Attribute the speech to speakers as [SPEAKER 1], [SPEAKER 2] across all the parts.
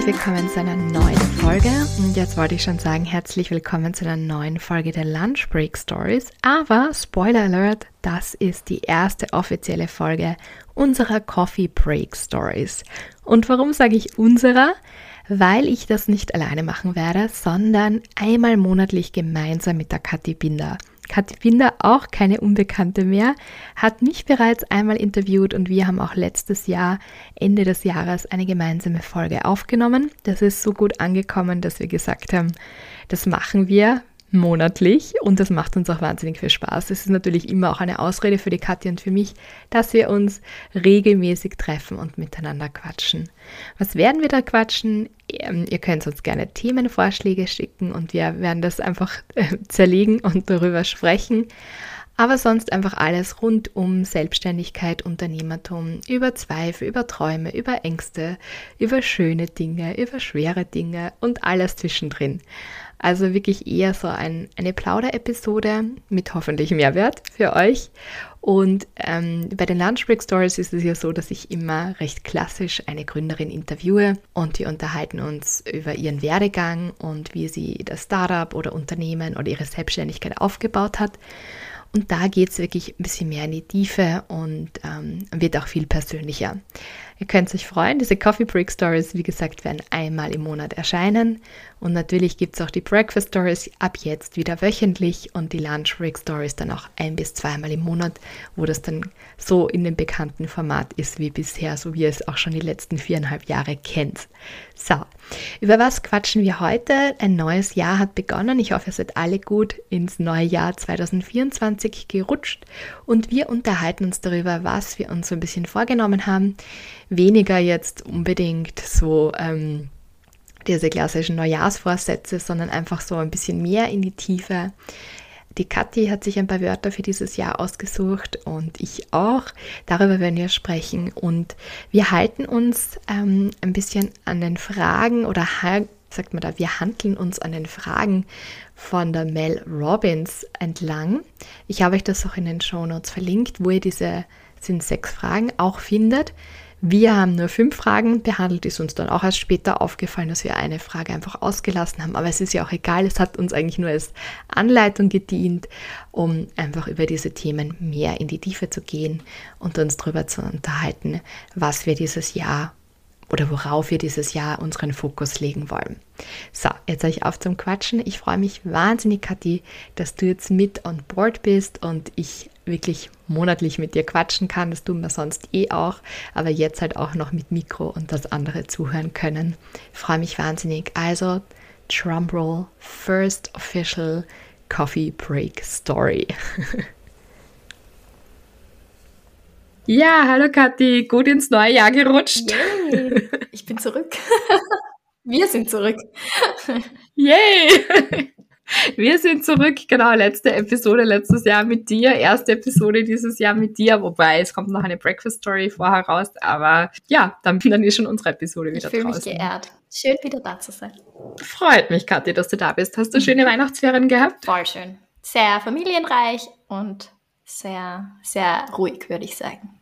[SPEAKER 1] herzlich willkommen zu einer neuen Folge. Und jetzt wollte ich schon sagen, herzlich willkommen zu einer neuen Folge der Lunch Break Stories. Aber Spoiler Alert, das ist die erste offizielle Folge unserer Coffee Break Stories. Und warum sage ich unserer? Weil ich das nicht alleine machen werde, sondern einmal monatlich gemeinsam mit der Kathi Binder. Kathi Binder, auch keine Unbekannte mehr, hat mich bereits einmal interviewt und wir haben auch letztes Jahr, Ende des Jahres, eine gemeinsame Folge aufgenommen. Das ist so gut angekommen, dass wir gesagt haben, das machen wir monatlich und das macht uns auch wahnsinnig viel Spaß. Es ist natürlich immer auch eine Ausrede für die Katja und für mich, dass wir uns regelmäßig treffen und miteinander quatschen. Was werden wir da quatschen? Ähm, ihr könnt uns gerne Themenvorschläge schicken und wir werden das einfach äh, zerlegen und darüber sprechen. Aber sonst einfach alles rund um Selbstständigkeit, Unternehmertum, über Zweifel, über Träume, über Ängste, über schöne Dinge, über schwere Dinge und alles zwischendrin. Also wirklich eher so ein, eine Plauder-Episode mit hoffentlich Mehrwert für euch. Und ähm, bei den Lunch Break Stories ist es ja so, dass ich immer recht klassisch eine Gründerin interviewe und wir unterhalten uns über ihren Werdegang und wie sie das Startup oder Unternehmen oder ihre Selbstständigkeit aufgebaut hat. Und da geht es wirklich ein bisschen mehr in die Tiefe und ähm, wird auch viel persönlicher. Ihr könnt euch freuen, diese Coffee Break Stories, wie gesagt, werden einmal im Monat erscheinen. Und natürlich gibt es auch die Breakfast Stories ab jetzt wieder wöchentlich und die Lunch Break Stories dann auch ein bis zweimal im Monat, wo das dann so in dem bekannten Format ist wie bisher, so wie ihr es auch schon die letzten viereinhalb Jahre kennt. So, über was quatschen wir heute? Ein neues Jahr hat begonnen. Ich hoffe, ihr seid alle gut ins neue Jahr 2024 gerutscht und wir unterhalten uns darüber, was wir uns so ein bisschen vorgenommen haben. Weniger jetzt unbedingt so ähm, diese klassischen Neujahrsvorsätze, sondern einfach so ein bisschen mehr in die Tiefe. Die Kathi hat sich ein paar Wörter für dieses Jahr ausgesucht und ich auch. Darüber werden wir sprechen. Und wir halten uns ähm, ein bisschen an den Fragen oder sagt man da, wir handeln uns an den Fragen von der Mel Robbins entlang. Ich habe euch das auch in den Show Notes verlinkt, wo ihr diese sind sechs Fragen auch findet. Wir haben nur fünf Fragen behandelt, ist uns dann auch erst später aufgefallen, dass wir eine Frage einfach ausgelassen haben. Aber es ist ja auch egal, es hat uns eigentlich nur als Anleitung gedient, um einfach über diese Themen mehr in die Tiefe zu gehen und uns darüber zu unterhalten, was wir dieses Jahr oder worauf wir dieses Jahr unseren Fokus legen wollen. So, jetzt euch auf zum Quatschen. Ich freue mich wahnsinnig, Kathi, dass du jetzt mit on board bist und ich wirklich monatlich mit dir quatschen kann. Das tun wir sonst eh auch, aber jetzt halt auch noch mit Mikro und das andere zuhören können. Ich freue mich wahnsinnig. Also, Drumroll, First Official Coffee Break Story. ja, hallo Kathi, gut ins neue Jahr gerutscht.
[SPEAKER 2] Yay, ich bin zurück. Wir sind zurück.
[SPEAKER 1] Yay! Wir sind zurück, genau, letzte Episode letztes Jahr mit dir, erste Episode dieses Jahr mit dir, wobei es kommt noch eine Breakfast Story vorher raus, aber ja, dann, dann ist schon unsere Episode wieder
[SPEAKER 2] ich fühle mich geehrt. Schön, wieder da zu sein.
[SPEAKER 1] Freut mich, Kathi, dass du da bist. Hast du schöne Weihnachtsferien gehabt?
[SPEAKER 2] Voll schön. Sehr familienreich und sehr, sehr ruhig, würde ich sagen.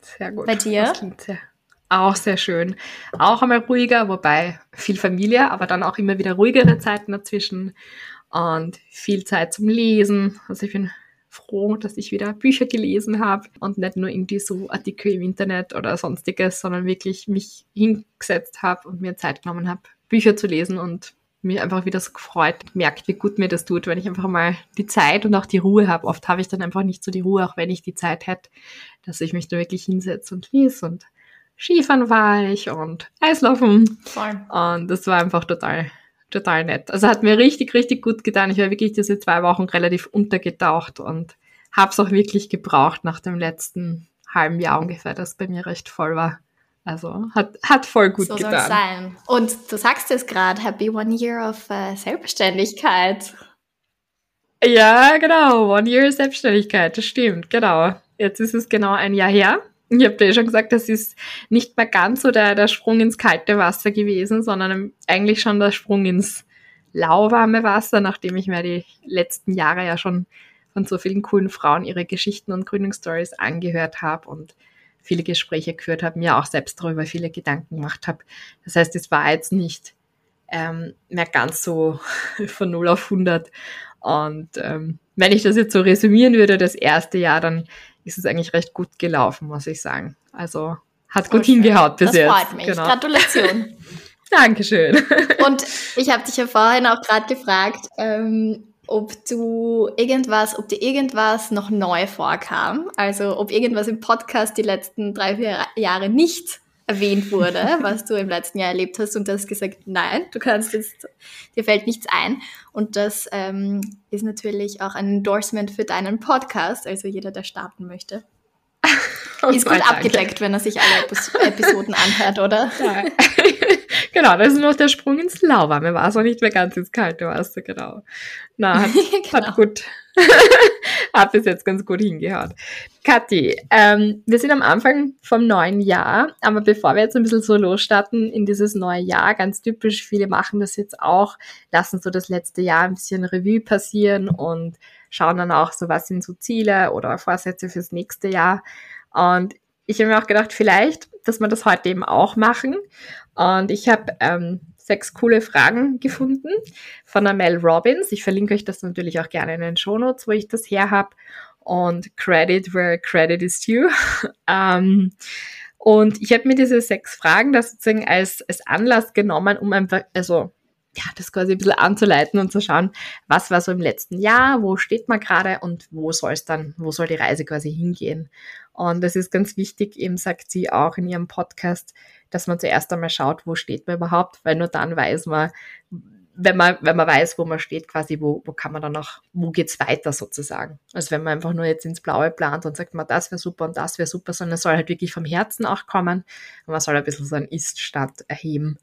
[SPEAKER 1] Sehr gut.
[SPEAKER 2] Bei dir?
[SPEAKER 1] Auch sehr schön. Auch einmal ruhiger, wobei viel Familie, aber dann auch immer wieder ruhigere Zeiten dazwischen und viel Zeit zum Lesen. Also ich bin froh, dass ich wieder Bücher gelesen habe und nicht nur irgendwie so Artikel im Internet oder sonstiges, sondern wirklich mich hingesetzt habe und mir Zeit genommen habe, Bücher zu lesen und mir einfach wieder so gefreut, merkt, wie gut mir das tut, wenn ich einfach mal die Zeit und auch die Ruhe habe. Oft habe ich dann einfach nicht so die Ruhe, auch wenn ich die Zeit hätte, dass ich mich da wirklich hinsetze und lese und Skifahren war ich und Eislaufen.
[SPEAKER 2] Voll.
[SPEAKER 1] Und das war einfach total total nett. Also hat mir richtig, richtig gut getan. Ich war wirklich diese zwei Wochen relativ untergetaucht und habe es auch wirklich gebraucht nach dem letzten halben Jahr ungefähr, das bei mir recht voll war. Also hat, hat voll gut
[SPEAKER 2] so
[SPEAKER 1] getan.
[SPEAKER 2] sein. Und du sagst es gerade, Happy One Year of uh, Selbstständigkeit.
[SPEAKER 1] Ja, genau. One Year Selbstständigkeit, das stimmt, genau. Jetzt ist es genau ein Jahr her. Ich habe dir schon gesagt, das ist nicht mehr ganz so der, der Sprung ins kalte Wasser gewesen, sondern eigentlich schon der Sprung ins lauwarme Wasser, nachdem ich mir die letzten Jahre ja schon von so vielen coolen Frauen ihre Geschichten und Gründungsstories angehört habe und viele Gespräche geführt habe, mir auch selbst darüber viele Gedanken gemacht habe. Das heißt, es war jetzt nicht ähm, mehr ganz so von 0 auf 100. Und ähm, wenn ich das jetzt so resümieren würde, das erste Jahr, dann ist es eigentlich recht gut gelaufen, muss ich sagen. Also hat gut oh, hingehaut bis
[SPEAKER 2] das
[SPEAKER 1] jetzt.
[SPEAKER 2] Das freut mich. Genau. Gratulation.
[SPEAKER 1] Dankeschön.
[SPEAKER 2] Und ich habe dich ja vorhin auch gerade gefragt, ähm, ob du irgendwas, ob dir irgendwas noch neu vorkam. Also ob irgendwas im Podcast die letzten drei, vier Jahre nicht erwähnt wurde, was du im letzten Jahr erlebt hast und du hast gesagt, nein, du kannst jetzt, dir fällt nichts ein. Und das ähm, ist natürlich auch ein Endorsement für deinen Podcast, also jeder, der starten möchte. Oh ist gut abgedeckt, wenn er sich alle Episoden anhört, oder? Ja.
[SPEAKER 1] genau, das ist noch der Sprung ins Lauwarme. War es auch nicht mehr ganz ins Kalte, warst du, genau. Na, hat, genau. hat gut, hat bis jetzt ganz gut hingehauen. Kathi, ähm, wir sind am Anfang vom neuen Jahr, aber bevor wir jetzt ein bisschen so losstarten in dieses neue Jahr, ganz typisch, viele machen das jetzt auch, lassen so das letzte Jahr ein bisschen Revue passieren und schauen dann auch so, was sind so Ziele oder Vorsätze fürs nächste Jahr. Und ich habe mir auch gedacht, vielleicht, dass wir das heute eben auch machen. Und ich habe ähm, sechs coole Fragen gefunden von der Mel Robbins. Ich verlinke euch das natürlich auch gerne in den Shownotes, wo ich das her habe. Und Credit where credit is due. ähm, und ich habe mir diese sechs Fragen da sozusagen als, als Anlass genommen, um einfach, also ja, das quasi ein bisschen anzuleiten und zu schauen, was war so im letzten Jahr, wo steht man gerade und wo soll es dann, wo soll die Reise quasi hingehen. Und das ist ganz wichtig, eben sagt sie auch in ihrem Podcast, dass man zuerst einmal schaut, wo steht man überhaupt, weil nur dann weiß man, wenn man, wenn man weiß, wo man steht, quasi, wo, wo kann man dann auch, wo geht's weiter sozusagen. Also wenn man einfach nur jetzt ins Blaue plant und sagt, man, das wäre super und das wäre super, sondern es soll halt wirklich vom Herzen auch kommen und man soll ein bisschen so einen Ist-Stand erheben.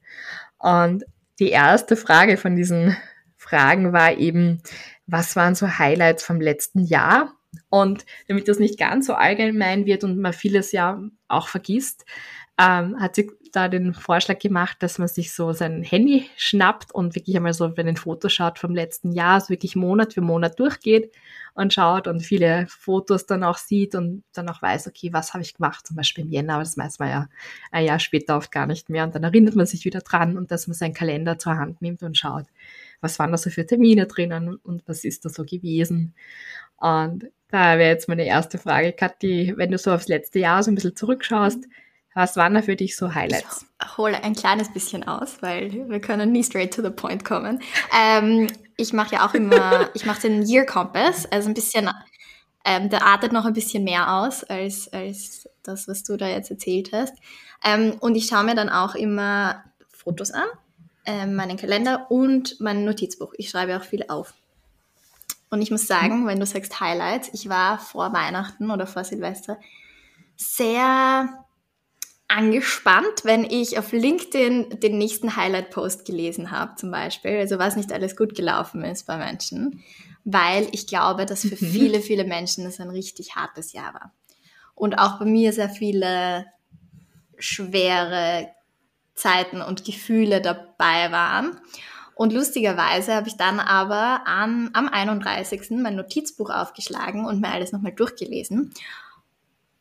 [SPEAKER 1] Und die erste Frage von diesen Fragen war eben, was waren so Highlights vom letzten Jahr? Und damit das nicht ganz so allgemein wird und man vieles ja auch vergisst, ähm, hat sie da den Vorschlag gemacht, dass man sich so sein Handy schnappt und wirklich einmal so, wenn ein Foto schaut vom letzten Jahr, so wirklich Monat für Monat durchgeht und schaut und viele Fotos dann auch sieht und dann auch weiß, okay, was habe ich gemacht, zum Beispiel im Jänner, aber das weiß man ja ein Jahr später oft gar nicht mehr und dann erinnert man sich wieder dran und dass man seinen Kalender zur Hand nimmt und schaut, was waren da so für Termine drinnen und was ist da so gewesen. Und da wäre jetzt meine erste Frage, Kathi, wenn du so aufs letzte Jahr so ein bisschen zurückschaust, was waren da für dich so Highlights?
[SPEAKER 2] Ich hole ein kleines bisschen aus, weil wir können nie straight to the point kommen. Ähm, ich mache ja auch immer, ich mache den Year Compass, also ein bisschen, ähm, der artet noch ein bisschen mehr aus als, als das, was du da jetzt erzählt hast. Ähm, und ich schaue mir dann auch immer Fotos an, ähm, meinen Kalender und mein Notizbuch. Ich schreibe auch viel auf. Und ich muss sagen, wenn du sagst Highlights, ich war vor Weihnachten oder vor Silvester sehr angespannt, wenn ich auf LinkedIn den nächsten Highlight-Post gelesen habe, zum Beispiel, also was nicht alles gut gelaufen ist bei Menschen, weil ich glaube, dass für mhm. viele, viele Menschen das ein richtig hartes Jahr war. Und auch bei mir sehr viele schwere Zeiten und Gefühle dabei waren. Und lustigerweise habe ich dann aber am, am 31. mein Notizbuch aufgeschlagen und mir alles nochmal durchgelesen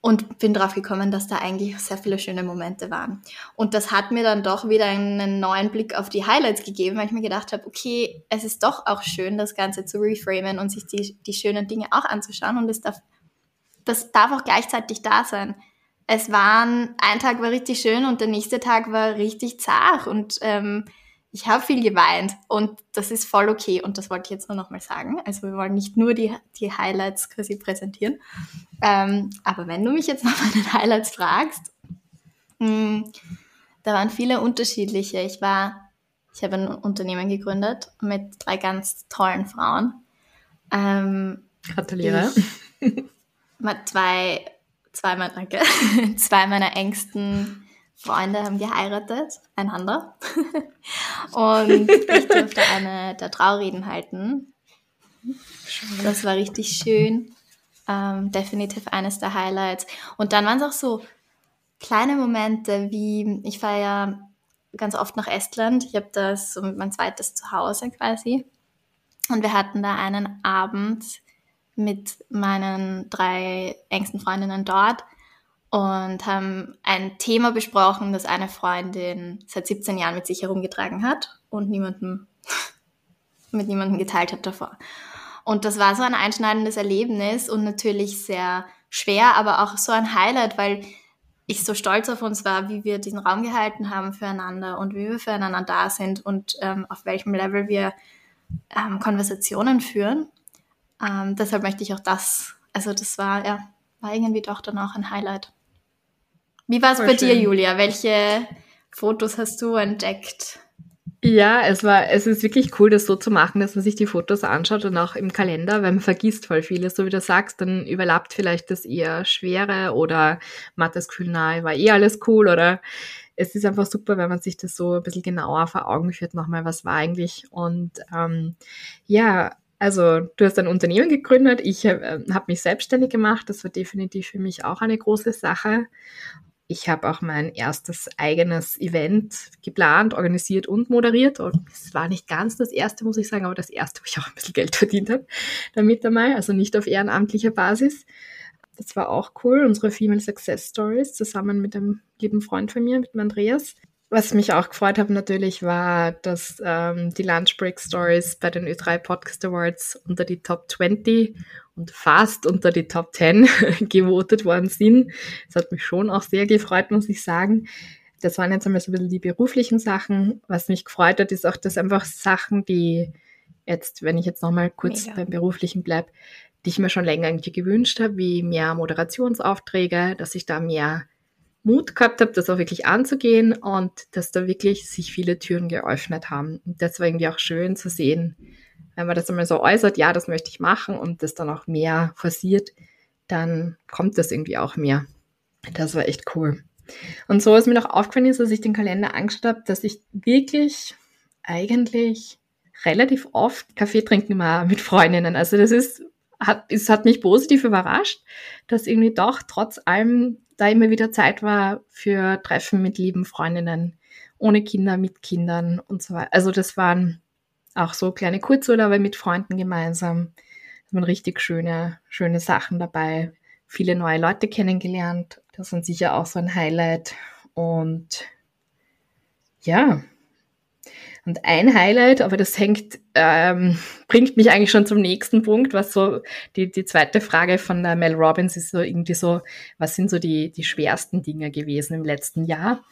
[SPEAKER 2] und bin drauf gekommen, dass da eigentlich sehr viele schöne Momente waren. Und das hat mir dann doch wieder einen neuen Blick auf die Highlights gegeben, weil ich mir gedacht habe, okay, es ist doch auch schön, das Ganze zu reframen und sich die, die schönen Dinge auch anzuschauen. Und es darf, das darf auch gleichzeitig da sein. Es waren, ein Tag war richtig schön und der nächste Tag war richtig zart und ähm, ich habe viel geweint und das ist voll okay und das wollte ich jetzt nur nochmal sagen. Also wir wollen nicht nur die, die Highlights quasi präsentieren. Ähm, aber wenn du mich jetzt nach meinen Highlights fragst, mh, hm, da waren viele unterschiedliche. Ich war, ich habe ein Unternehmen gegründet mit drei ganz tollen Frauen. Ähm,
[SPEAKER 1] Gratuliere.
[SPEAKER 2] Ich, zwei, zweimal, danke, zwei meiner engsten Freunde haben geheiratet, einander. und ich durfte eine der Traureden halten. Das war richtig schön. Ähm, definitiv eines der Highlights. Und dann waren es auch so kleine Momente, wie ich fahre ja ganz oft nach Estland. Ich habe das so mein zweites Zuhause quasi. Und wir hatten da einen Abend mit meinen drei engsten Freundinnen dort. Und haben ein Thema besprochen, das eine Freundin seit 17 Jahren mit sich herumgetragen hat und niemandem, mit niemandem geteilt hat davor. Und das war so ein einschneidendes Erlebnis und natürlich sehr schwer, aber auch so ein Highlight, weil ich so stolz auf uns war, wie wir diesen Raum gehalten haben füreinander und wie wir füreinander da sind und ähm, auf welchem Level wir ähm, Konversationen führen. Ähm, deshalb möchte ich auch das, also das war, ja, war irgendwie doch dann auch ein Highlight. Wie war es bei schön. dir, Julia? Welche Fotos hast du entdeckt?
[SPEAKER 1] Ja, es war, es ist wirklich cool, das so zu machen, dass man sich die Fotos anschaut und auch im Kalender, weil man vergisst voll vieles. So wie du sagst, dann überlappt vielleicht das eher Schwere oder Mattes Kühlnahe war eh alles cool oder es ist einfach super, wenn man sich das so ein bisschen genauer vor Augen führt, nochmal, was war eigentlich. Und ähm, ja, also du hast ein Unternehmen gegründet, ich äh, habe mich selbstständig gemacht, das war definitiv für mich auch eine große Sache. Ich habe auch mein erstes eigenes Event geplant, organisiert und moderiert. Und es war nicht ganz das erste, muss ich sagen, aber das erste, wo ich auch ein bisschen Geld verdient habe damit einmal, also nicht auf ehrenamtlicher Basis. Das war auch cool, unsere Female Success Stories zusammen mit einem lieben Freund von mir, mit dem Andreas. Was mich auch gefreut hat natürlich war, dass ähm, die Lunch Break Stories bei den Ö3 Podcast Awards unter die Top 20 und fast unter die Top 10 gewotet worden sind. Das hat mich schon auch sehr gefreut, muss ich sagen. Das waren jetzt einmal so ein bisschen die beruflichen Sachen. Was mich gefreut hat, ist auch, dass einfach Sachen, die jetzt, wenn ich jetzt nochmal kurz Mega. beim beruflichen bleibe, die ich mir schon länger irgendwie gewünscht habe, wie mehr Moderationsaufträge, dass ich da mehr Mut gehabt habe, das auch wirklich anzugehen und dass da wirklich sich viele Türen geöffnet haben. Und das war irgendwie auch schön zu sehen, wenn man das einmal so äußert, ja, das möchte ich machen und das dann auch mehr forciert, dann kommt das irgendwie auch mehr. Das war echt cool. Und so ist mir noch aufgefallen ist, als ich den Kalender angeschaut habe, dass ich wirklich eigentlich relativ oft Kaffee trinken war mit Freundinnen. Also das ist, hat, es hat mich positiv überrascht, dass irgendwie doch trotz allem da immer wieder Zeit war für Treffen mit lieben Freundinnen, ohne Kinder, mit Kindern und so weiter. Also das waren auch so kleine Kurzurlaube mit Freunden gemeinsam. Da waren richtig schöne, schöne Sachen dabei. Viele neue Leute kennengelernt. Das war sicher auch so ein Highlight. Und ja, und ein Highlight, aber das hängt, ähm, bringt mich eigentlich schon zum nächsten Punkt, was so die, die zweite Frage von Mel Robbins ist so irgendwie so, was sind so die, die schwersten Dinge gewesen im letzten Jahr?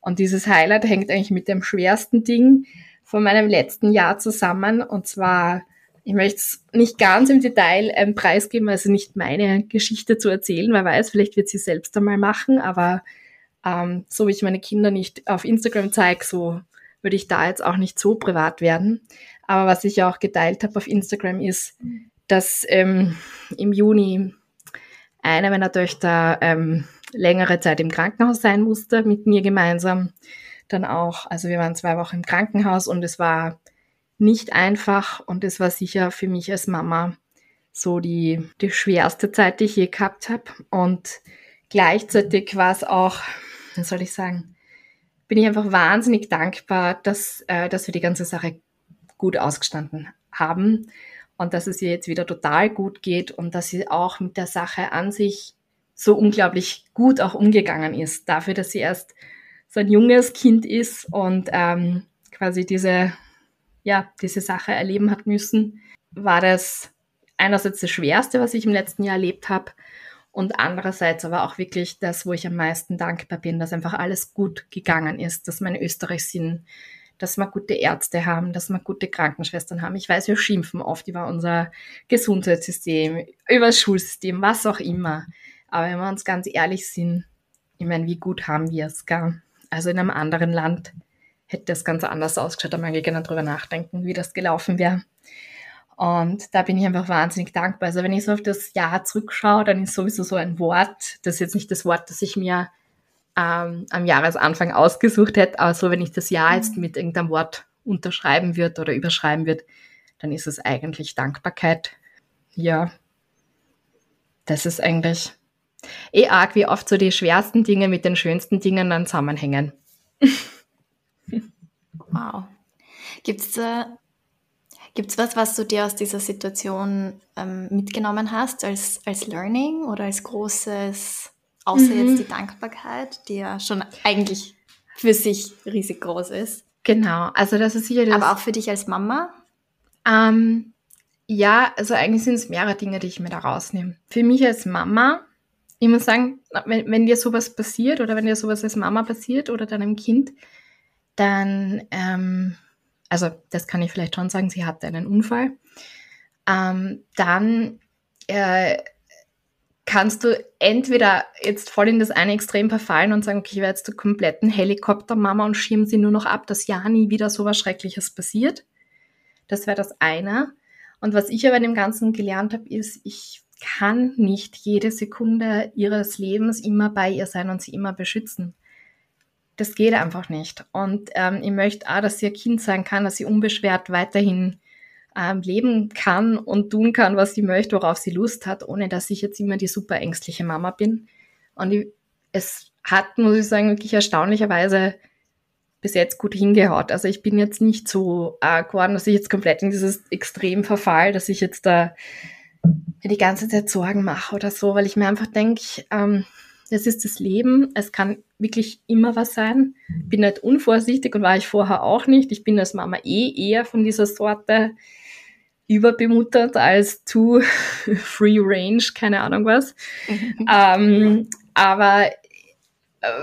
[SPEAKER 1] Und dieses Highlight hängt eigentlich mit dem schwersten Ding von meinem letzten Jahr zusammen. Und zwar, ich möchte es nicht ganz im Detail ähm, preisgeben, also nicht meine Geschichte zu erzählen, wer weiß, vielleicht wird sie selbst einmal machen, aber ähm, so wie ich meine Kinder nicht auf Instagram zeige, so würde ich da jetzt auch nicht so privat werden. Aber was ich auch geteilt habe auf Instagram ist, dass ähm, im Juni eine meiner Töchter ähm, längere Zeit im Krankenhaus sein musste, mit mir gemeinsam. Dann auch, also wir waren zwei Wochen im Krankenhaus und es war nicht einfach und es war sicher für mich als Mama so die, die schwerste Zeit, die ich je gehabt habe. Und gleichzeitig war es auch, wie soll ich sagen, bin ich einfach wahnsinnig dankbar, dass, äh, dass wir die ganze Sache gut ausgestanden haben und dass es ihr jetzt wieder total gut geht und dass sie auch mit der Sache an sich so unglaublich gut auch umgegangen ist. Dafür, dass sie erst so ein junges Kind ist und ähm, quasi diese, ja, diese Sache erleben hat müssen, war das einerseits das Schwerste, was ich im letzten Jahr erlebt habe und andererseits aber auch wirklich das, wo ich am meisten dankbar bin, dass einfach alles gut gegangen ist, dass wir in Österreich sind, dass wir gute Ärzte haben, dass wir gute Krankenschwestern haben. Ich weiß, wir schimpfen oft über unser Gesundheitssystem, über das Schulsystem, was auch immer. Aber wenn wir uns ganz ehrlich sind, ich meine, wie gut haben wir es, gell? Also in einem anderen Land hätte das ganz anders ausgeschaut, da ich gerne drüber nachdenken, wie das gelaufen wäre. Und da bin ich einfach wahnsinnig dankbar. Also wenn ich so auf das Jahr zurückschaue, dann ist sowieso so ein Wort, das ist jetzt nicht das Wort, das ich mir ähm, am Jahresanfang ausgesucht hätte, aber so wenn ich das Jahr jetzt mhm. mit irgendeinem Wort unterschreiben würde oder überschreiben würde, dann ist es eigentlich Dankbarkeit. Ja, das ist eigentlich eh arg, wie oft so die schwersten Dinge mit den schönsten Dingen dann zusammenhängen.
[SPEAKER 2] wow. Gibt es da Gibt es was, was du dir aus dieser Situation ähm, mitgenommen hast als, als Learning oder als großes außer mhm. jetzt die Dankbarkeit, die ja schon eigentlich für sich riesig groß ist.
[SPEAKER 1] Genau, also das ist sicher das.
[SPEAKER 2] Aber auch für dich als Mama?
[SPEAKER 1] Ähm, ja, also eigentlich sind es mehrere Dinge, die ich mir da rausnehme. Für mich als Mama, ich muss sagen, wenn, wenn dir sowas passiert oder wenn dir sowas als Mama passiert oder deinem Kind, dann, ähm, also das kann ich vielleicht schon sagen, sie hatte einen Unfall, ähm, dann äh, kannst du entweder jetzt voll in das eine Extrem verfallen und sagen, okay, ich werde jetzt zur kompletten Helikoptermama und schirm sie nur noch ab, dass ja nie wieder so was Schreckliches passiert. Das wäre das eine. Und was ich aber in dem Ganzen gelernt habe, ist, ich kann nicht jede Sekunde ihres Lebens immer bei ihr sein und sie immer beschützen. Das geht einfach nicht. Und ähm, ich möchte auch, dass sie ein Kind sein kann, dass sie unbeschwert weiterhin ähm, leben kann und tun kann, was sie möchte, worauf sie Lust hat, ohne dass ich jetzt immer die super ängstliche Mama bin. Und ich, es hat, muss ich sagen, wirklich erstaunlicherweise bis jetzt gut hingehaut. Also ich bin jetzt nicht so arg geworden, dass ich jetzt komplett in dieses Extrem verfall, dass ich jetzt da die ganze Zeit Sorgen mache oder so, weil ich mir einfach denke, ähm, das ist das Leben. Es kann wirklich immer was sein. Bin nicht unvorsichtig und war ich vorher auch nicht. Ich bin als Mama eh eher von dieser Sorte überbemuttert als too free range, keine Ahnung was. ähm, aber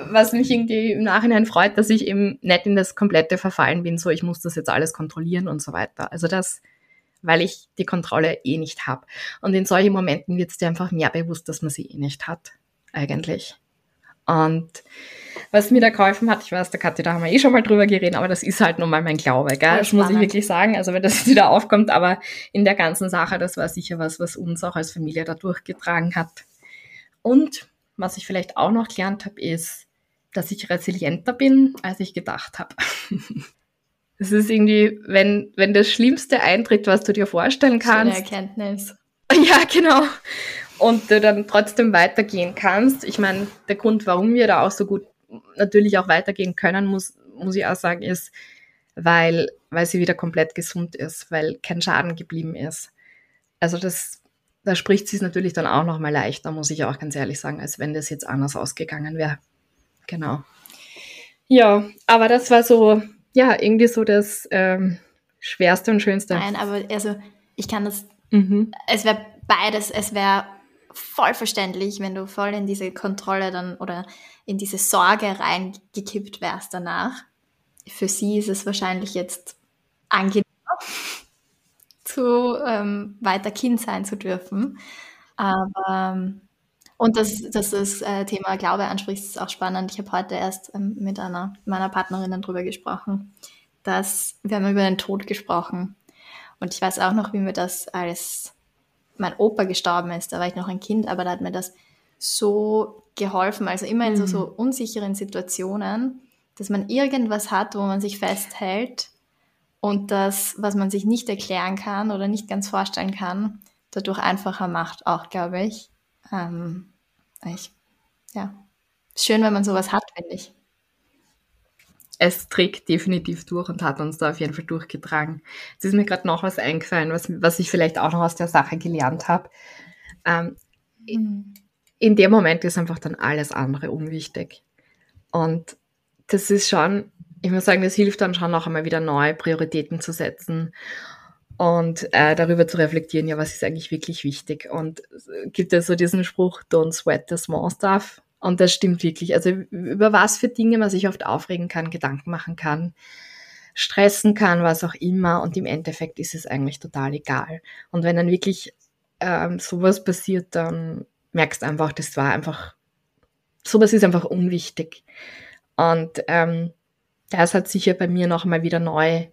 [SPEAKER 1] was mich irgendwie im Nachhinein freut, dass ich eben nicht in das komplette Verfallen bin, so ich muss das jetzt alles kontrollieren und so weiter. Also das, weil ich die Kontrolle eh nicht habe. Und in solchen Momenten wird es dir einfach mehr bewusst, dass man sie eh nicht hat, eigentlich. Und was mir da geholfen hat, ich weiß, der Kathi, da haben wir eh schon mal drüber geredet, aber das ist halt nun mal mein Glaube, gell? Das muss ich wirklich sagen. Also wenn das wieder aufkommt, aber in der ganzen Sache, das war sicher was, was uns auch als Familie da durchgetragen hat. Und was ich vielleicht auch noch gelernt habe, ist, dass ich resilienter bin, als ich gedacht habe. Es ist irgendwie, wenn, wenn das Schlimmste eintritt, was du dir vorstellen kannst.
[SPEAKER 2] Schöne Erkenntnis.
[SPEAKER 1] Ja, genau. Und du dann trotzdem weitergehen kannst. Ich meine, der Grund, warum wir da auch so gut natürlich auch weitergehen können, muss, muss ich auch sagen, ist, weil, weil sie wieder komplett gesund ist, weil kein Schaden geblieben ist. Also das da spricht sie es natürlich dann auch noch mal leichter, muss ich auch ganz ehrlich sagen, als wenn das jetzt anders ausgegangen wäre. Genau. Ja, aber das war so, ja, irgendwie so das ähm, Schwerste und Schönste.
[SPEAKER 2] Nein, aber also ich kann das, mhm. es wäre beides, es wäre voll verständlich, wenn du voll in diese Kontrolle dann oder in diese Sorge reingekippt wärst danach. Für sie ist es wahrscheinlich jetzt angenehm zu ähm, weiter Kind sein zu dürfen. Aber ähm, und dass, dass das äh, Thema Glaube anspricht, ist auch spannend. Ich habe heute erst ähm, mit einer meiner Partnerinnen darüber gesprochen, dass wir haben über den Tod gesprochen. Und ich weiß auch noch, wie mir das als mein Opa gestorben ist, da war ich noch ein Kind, aber da hat mir das so geholfen, also immer in so, so mhm. unsicheren Situationen, dass man irgendwas hat, wo man sich festhält und das, was man sich nicht erklären kann oder nicht ganz vorstellen kann, dadurch einfacher macht, auch glaube ich. Ähm, ich ja, schön, wenn man sowas hat, finde ich.
[SPEAKER 1] Es trägt definitiv durch und hat uns da auf jeden Fall durchgetragen. Es ist mir gerade noch was eingefallen, was, was ich vielleicht auch noch aus der Sache gelernt habe. Ähm, mhm. In dem Moment ist einfach dann alles andere unwichtig. Und das ist schon ich muss sagen, das hilft dann schon noch einmal wieder neue Prioritäten zu setzen und äh, darüber zu reflektieren, ja, was ist eigentlich wirklich wichtig. Und es gibt ja so diesen Spruch, don't sweat the small stuff. Und das stimmt wirklich. Also über was für Dinge man sich oft aufregen kann, Gedanken machen kann, stressen kann, was auch immer. Und im Endeffekt ist es eigentlich total egal. Und wenn dann wirklich ähm, sowas passiert, dann merkst du einfach, das war einfach, sowas ist einfach unwichtig. Und ähm, das hat sicher bei mir noch mal wieder neu,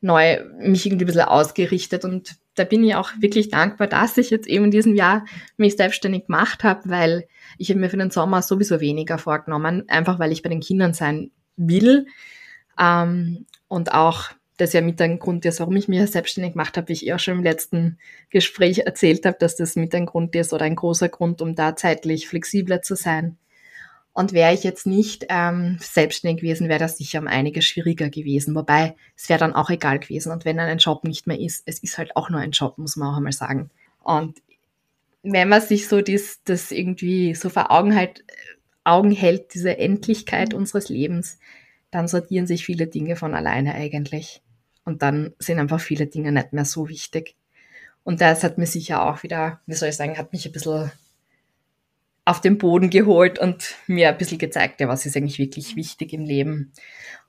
[SPEAKER 1] neu mich irgendwie ein bisschen ausgerichtet und da bin ich auch wirklich dankbar, dass ich jetzt eben in diesem Jahr mich selbstständig gemacht habe, weil ich habe mir für den Sommer sowieso weniger vorgenommen, einfach weil ich bei den Kindern sein will ähm, und auch das ja mit ein Grund ist, warum ich mich selbstständig gemacht habe, wie ich auch schon im letzten Gespräch erzählt habe, dass das mit ein Grund ist oder ein großer Grund, um da zeitlich flexibler zu sein. Und wäre ich jetzt nicht ähm, selbstständig gewesen, wäre das sicher um einiges schwieriger gewesen. Wobei es wäre dann auch egal gewesen. Und wenn dann ein Job nicht mehr ist, es ist halt auch nur ein Job, muss man auch einmal sagen. Und wenn man sich so das, das irgendwie so vor Augen, halt, Augen hält, diese Endlichkeit mhm. unseres Lebens, dann sortieren sich viele Dinge von alleine eigentlich. Und dann sind einfach viele Dinge nicht mehr so wichtig. Und das hat mir sicher auch wieder, wie soll ich sagen, hat mich ein bisschen auf den Boden geholt und mir ein bisschen gezeigt, ja, was ist eigentlich wirklich wichtig im Leben.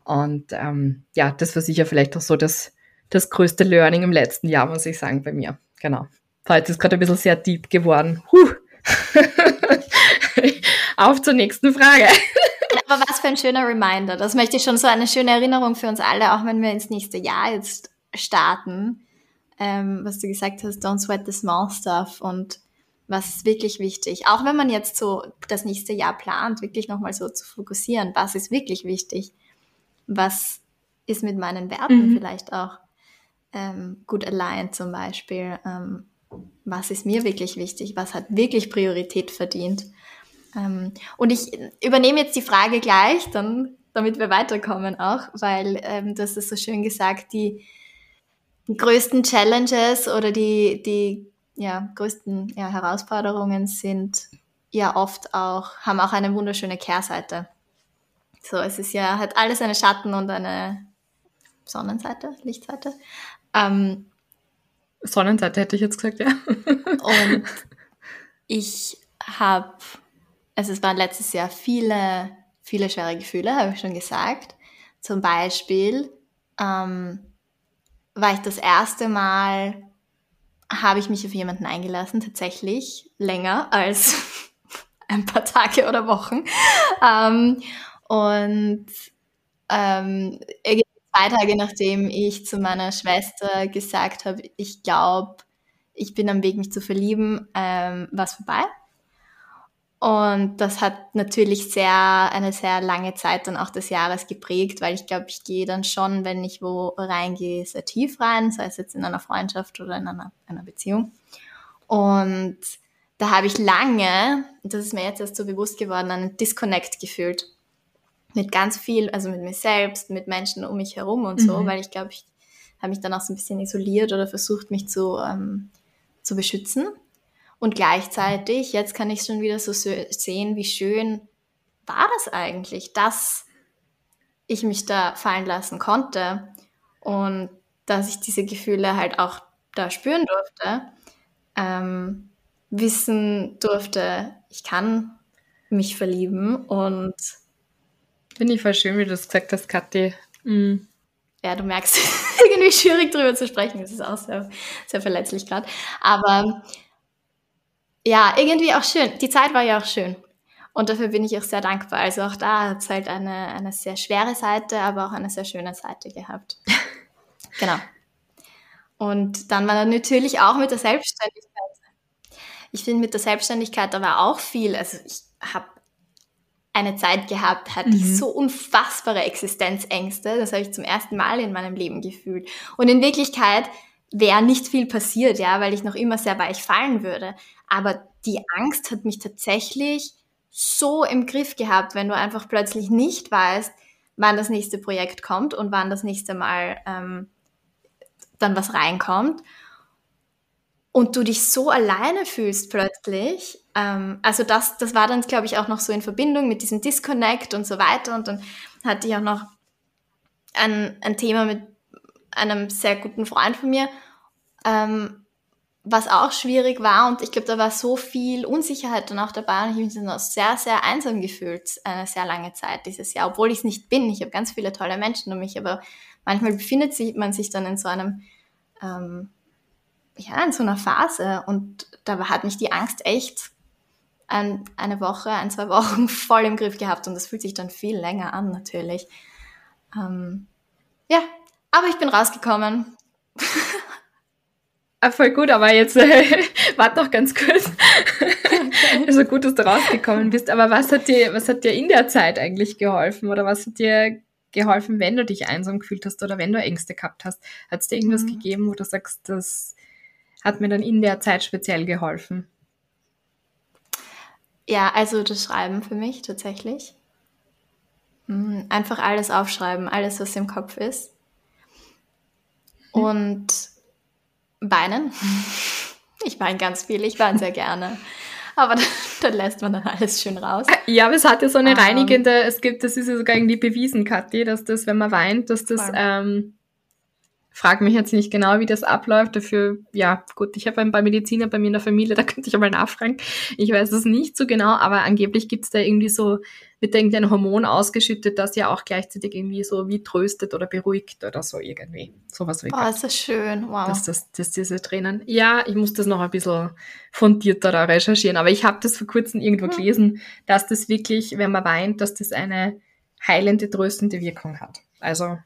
[SPEAKER 1] Und ähm, ja, das war sicher vielleicht auch so das, das größte Learning im letzten Jahr, muss ich sagen, bei mir. Genau. Heute ist gerade ein bisschen sehr deep geworden. Huh. Auf zur nächsten Frage.
[SPEAKER 2] Aber was für ein schöner Reminder. Das möchte ich schon so eine schöne Erinnerung für uns alle, auch wenn wir ins nächste Jahr jetzt starten. Ähm, was du gesagt hast, don't sweat the small stuff und was ist wirklich wichtig. Auch wenn man jetzt so das nächste Jahr plant, wirklich nochmal so zu fokussieren, was ist wirklich wichtig? Was ist mit meinen Werten mhm. vielleicht auch ähm, gut aligned zum Beispiel? Ähm, was ist mir wirklich wichtig? Was hat wirklich Priorität verdient? Ähm, und ich übernehme jetzt die Frage gleich, dann, damit wir weiterkommen auch, weil ähm, du hast es so schön gesagt, die, die größten Challenges oder die, die ja, größten ja, Herausforderungen sind ja oft auch, haben auch eine wunderschöne Kehrseite. So, es ist ja, hat alles eine Schatten und eine Sonnenseite, Lichtseite. Ähm,
[SPEAKER 1] Sonnenseite hätte ich jetzt gesagt, ja.
[SPEAKER 2] und ich habe, also es waren letztes Jahr viele, viele schwere Gefühle, habe ich schon gesagt. Zum Beispiel ähm, war ich das erste Mal, habe ich mich auf jemanden eingelassen, tatsächlich länger als ein paar Tage oder Wochen. Ähm, und ähm, zwei Tage nachdem ich zu meiner Schwester gesagt habe, ich glaube, ich bin am Weg, mich zu verlieben, ähm, war es vorbei. Und das hat natürlich sehr, eine sehr lange Zeit dann auch des Jahres geprägt, weil ich glaube, ich gehe dann schon, wenn ich wo reingehe, sehr tief rein, sei es jetzt in einer Freundschaft oder in einer, einer Beziehung. Und da habe ich lange, das ist mir jetzt erst so bewusst geworden, einen Disconnect gefühlt mit ganz viel, also mit mir selbst, mit Menschen um mich herum und so, mhm. weil ich glaube, ich habe mich dann auch so ein bisschen isoliert oder versucht, mich zu, ähm, zu beschützen. Und gleichzeitig, jetzt kann ich schon wieder so sehen, wie schön war das eigentlich, dass ich mich da fallen lassen konnte und dass ich diese Gefühle halt auch da spüren durfte, ähm, wissen durfte, ich kann mich verlieben und
[SPEAKER 1] Finde ich voll schön, wie du das gesagt hast, Kathi. Mhm.
[SPEAKER 2] Ja, du merkst, irgendwie schwierig drüber zu sprechen. Das ist auch sehr, sehr verletzlich gerade. Aber ja, irgendwie auch schön. Die Zeit war ja auch schön. Und dafür bin ich auch sehr dankbar. Also auch da hat es halt eine, eine sehr schwere Seite, aber auch eine sehr schöne Seite gehabt. genau. Und dann war natürlich auch mit der Selbstständigkeit. Ich finde, mit der Selbstständigkeit, da war auch viel. Also ich habe eine Zeit gehabt, hatte mhm. ich so unfassbare Existenzängste. Das habe ich zum ersten Mal in meinem Leben gefühlt. Und in Wirklichkeit wäre nicht viel passiert, ja, weil ich noch immer sehr weich fallen würde. Aber die Angst hat mich tatsächlich so im Griff gehabt, wenn du einfach plötzlich nicht weißt, wann das nächste Projekt kommt und wann das nächste Mal ähm, dann was reinkommt und du dich so alleine fühlst plötzlich. Ähm, also das, das war dann, glaube ich, auch noch so in Verbindung mit diesem Disconnect und so weiter. Und dann hatte ich auch noch ein, ein Thema mit einem sehr guten Freund von mir, ähm, was auch schwierig war. Und ich glaube, da war so viel Unsicherheit dann auch dabei. Und ich habe mich dann auch sehr, sehr einsam gefühlt, eine sehr lange Zeit dieses Jahr, obwohl ich es nicht bin. Ich habe ganz viele tolle Menschen um mich, aber manchmal befindet sich, man sich dann in so einem ähm, ja, in so einer Phase und da hat mich die Angst echt ein, eine Woche, ein, zwei Wochen voll im Griff gehabt und das fühlt sich dann viel länger an natürlich. Ähm, ja, aber ich bin rausgekommen.
[SPEAKER 1] Ah, voll gut, aber jetzt äh, warte noch ganz kurz. Also gut, dass du rausgekommen bist. Aber was hat dir, was hat dir in der Zeit eigentlich geholfen? Oder was hat dir geholfen, wenn du dich einsam gefühlt hast oder wenn du Ängste gehabt hast? Hat es dir irgendwas mhm. gegeben, wo du sagst, das hat mir dann in der Zeit speziell geholfen.
[SPEAKER 2] Ja, also das Schreiben für mich tatsächlich. Mhm, einfach alles aufschreiben, alles, was im Kopf ist. Mhm. Und weinen. Ich weine ganz viel, ich weine sehr gerne. Aber dann, dann, lässt man dann alles schön raus.
[SPEAKER 1] Ja, aber es hat ja so eine um, ähm. reinigende, es gibt, das ist ja sogar irgendwie bewiesen, Kathi, dass das, wenn man weint, dass das ähm, frage mich jetzt nicht genau, wie das abläuft. Dafür, ja, gut, ich habe ein paar Mediziner bei mir in der Familie, da könnte ich einmal nachfragen. Ich weiß es nicht so genau, aber angeblich gibt es da irgendwie so, wird irgendein Hormon ausgeschüttet, das ja auch gleichzeitig irgendwie so wie tröstet oder beruhigt oder so irgendwie. Sowas
[SPEAKER 2] wie. Oh, ist das schön, wow.
[SPEAKER 1] Dass, das, dass diese Tränen. Ja, ich muss das noch ein bisschen fundierter da recherchieren, aber ich habe das vor kurzem irgendwo hm. gelesen, dass das wirklich, wenn man weint, dass das eine heilende, tröstende Wirkung hat. Also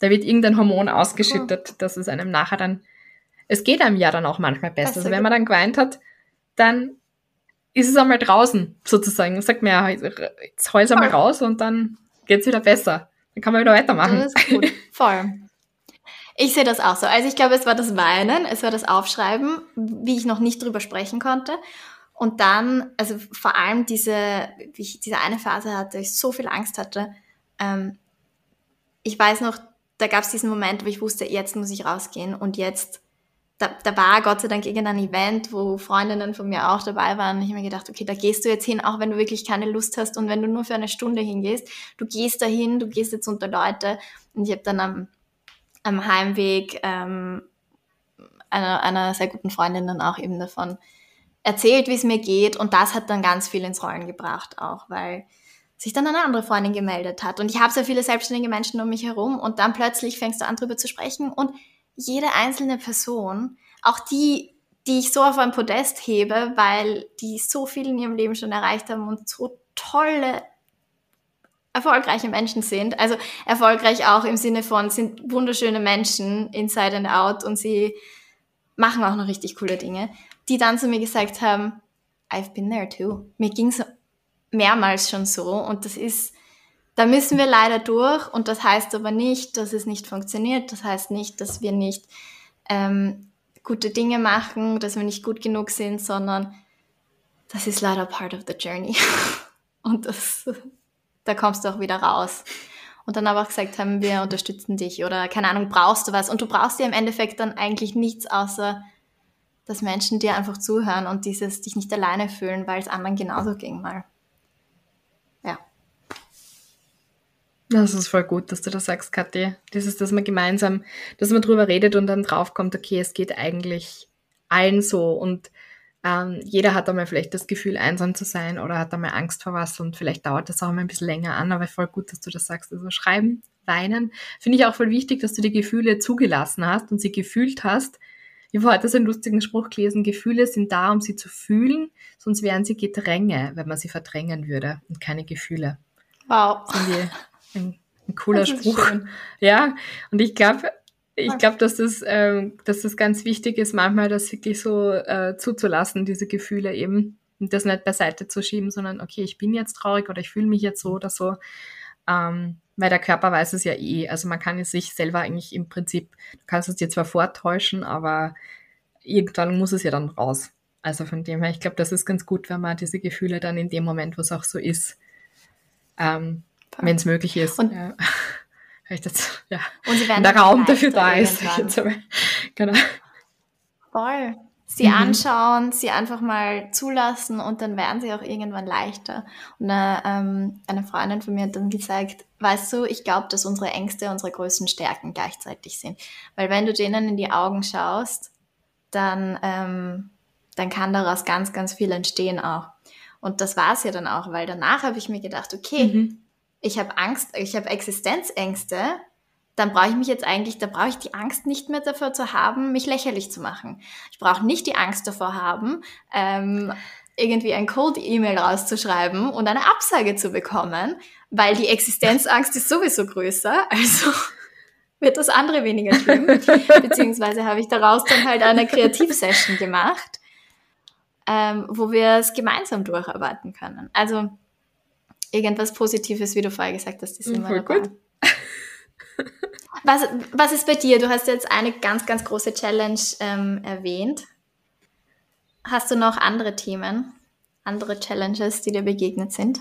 [SPEAKER 1] da wird irgendein Hormon ausgeschüttet, dass es einem nachher dann, es geht einem ja dann auch manchmal besser. Also wenn man dann geweint hat, dann ist es einmal draußen, sozusagen. Sagt man ja, jetzt heul es einmal raus und dann geht es wieder besser. Dann kann man wieder weitermachen.
[SPEAKER 2] Das ist gut, voll. Ich sehe das auch so. Also ich glaube, es war das Weinen, es war das Aufschreiben, wie ich noch nicht drüber sprechen konnte. Und dann, also vor allem diese, wie ich diese eine Phase hatte, ich so viel Angst hatte. Ähm, ich weiß noch, da gab es diesen Moment, wo ich wusste, jetzt muss ich rausgehen und jetzt, da, da war Gott sei Dank irgendein Event, wo Freundinnen von mir auch dabei waren. Ich habe mir gedacht, okay, da gehst du jetzt hin, auch wenn du wirklich keine Lust hast und wenn du nur für eine Stunde hingehst. Du gehst dahin, du gehst jetzt unter Leute. Und ich habe dann am, am Heimweg ähm, einer, einer sehr guten Freundin dann auch eben davon erzählt, wie es mir geht. Und das hat dann ganz viel ins Rollen gebracht auch, weil sich dann eine andere Freundin gemeldet hat. Und ich habe sehr viele selbstständige Menschen um mich herum und dann plötzlich fängst du an, drüber zu sprechen und jede einzelne Person, auch die, die ich so auf ein Podest hebe, weil die so viel in ihrem Leben schon erreicht haben und so tolle, erfolgreiche Menschen sind. Also erfolgreich auch im Sinne von, sind wunderschöne Menschen inside and out und sie machen auch noch richtig coole Dinge, die dann zu mir gesagt haben, I've been there too. Mir ging's mehrmals schon so und das ist, da müssen wir leider durch und das heißt aber nicht, dass es nicht funktioniert. Das heißt nicht, dass wir nicht ähm, gute Dinge machen, dass wir nicht gut genug sind, sondern das ist leider part of the journey. und das, da kommst du auch wieder raus. Und dann aber auch gesagt haben, wir unterstützen dich oder keine Ahnung, brauchst du was? Und du brauchst dir im Endeffekt dann eigentlich nichts außer, dass Menschen dir einfach zuhören und dieses dich nicht alleine fühlen, weil es anderen genauso ging mal.
[SPEAKER 1] Das ist voll gut, dass du das sagst, Kathi. Das ist, dass man gemeinsam, dass man drüber redet und dann draufkommt, okay, es geht eigentlich allen so und ähm, jeder hat einmal vielleicht das Gefühl, einsam zu sein oder hat einmal Angst vor was und vielleicht dauert das auch mal ein bisschen länger an, aber voll gut, dass du das sagst. Also schreiben, weinen. Finde ich auch voll wichtig, dass du die Gefühle zugelassen hast und sie gefühlt hast. Ich habe heute so einen lustigen Spruch gelesen, Gefühle sind da, um sie zu fühlen, sonst wären sie Gedränge, wenn man sie verdrängen würde und keine Gefühle.
[SPEAKER 2] Wow.
[SPEAKER 1] Sind ein, ein cooler Spruch. Schön. Ja, und ich glaube, ich glaube, dass das, äh, dass das ganz wichtig ist, manchmal das wirklich so äh, zuzulassen, diese Gefühle eben. Und das nicht beiseite zu schieben, sondern okay, ich bin jetzt traurig oder ich fühle mich jetzt so oder so. Ähm, weil der Körper weiß es ja eh. Also man kann es sich selber eigentlich im Prinzip, du kannst es dir zwar vortäuschen, aber irgendwann muss es ja dann raus. Also von dem her, ich glaube, das ist ganz gut, wenn man diese Gefühle dann in dem Moment, wo es auch so ist, ähm, wenn es möglich ist. Und, ja. Das, ja. und sie werden der Raum dafür da ist.
[SPEAKER 2] genau. Voll. Sie mhm. anschauen, sie einfach mal zulassen und dann werden sie auch irgendwann leichter. Und eine, ähm, eine Freundin von mir hat dann gesagt, weißt du, ich glaube, dass unsere Ängste unsere größten Stärken gleichzeitig sind. Weil wenn du denen in die Augen schaust, dann, ähm, dann kann daraus ganz, ganz viel entstehen auch. Und das war es ja dann auch, weil danach habe ich mir gedacht, okay, mhm ich habe Angst, ich habe Existenzängste, dann brauche ich mich jetzt eigentlich, da brauche ich die Angst nicht mehr dafür zu haben, mich lächerlich zu machen. Ich brauche nicht die Angst davor haben, ähm, irgendwie ein Code-E-Mail rauszuschreiben und eine Absage zu bekommen, weil die Existenzangst ist sowieso größer, also wird das andere weniger schlimm. Beziehungsweise habe ich daraus dann halt eine Kreativsession gemacht, ähm, wo wir es gemeinsam durcharbeiten können. Also irgendwas Positives, wie du vorher gesagt hast, ist immer Voll dabei. gut. Was, was ist bei dir? Du hast jetzt eine ganz, ganz große Challenge ähm, erwähnt. Hast du noch andere Themen, andere Challenges, die dir begegnet sind?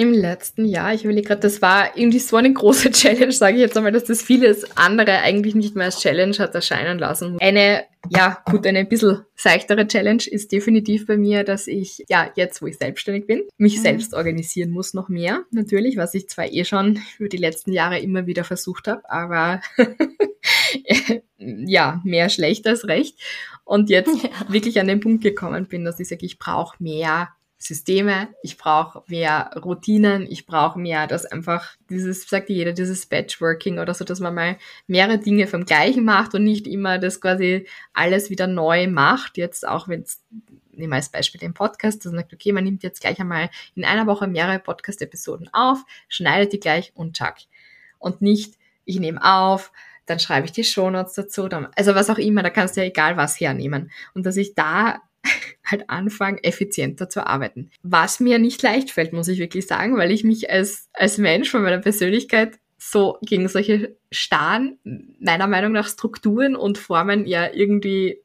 [SPEAKER 1] Im letzten Jahr, ich überlege gerade, das war irgendwie so eine große Challenge, sage ich jetzt einmal, dass das vieles andere eigentlich nicht mehr als Challenge hat erscheinen lassen. Eine, ja, gut, eine ein bisschen seichtere Challenge ist definitiv bei mir, dass ich, ja, jetzt, wo ich selbstständig bin, mich mhm. selbst organisieren muss noch mehr, natürlich, was ich zwar eh schon über die letzten Jahre immer wieder versucht habe, aber ja, mehr schlecht als recht. Und jetzt ja. wirklich an den Punkt gekommen bin, dass ich sage, ich brauche mehr Systeme, ich brauche mehr Routinen, ich brauche mehr, dass einfach dieses, sagt jeder, dieses Batchworking oder so, dass man mal mehrere Dinge vom Gleichen macht und nicht immer das quasi alles wieder neu macht. Jetzt auch wenn es, nehmen wir als Beispiel den Podcast, dass man sagt, okay, man nimmt jetzt gleich einmal in einer Woche mehrere Podcast-Episoden auf, schneidet die gleich und zack. Und nicht, ich nehme auf, dann schreibe ich die Shownotes dazu, dann, also was auch immer, da kannst du ja egal was hernehmen. Und dass ich da halt anfangen, effizienter zu arbeiten. Was mir nicht leicht fällt, muss ich wirklich sagen, weil ich mich als, als Mensch von meiner Persönlichkeit so gegen solche starren, meiner Meinung nach Strukturen und Formen ja irgendwie,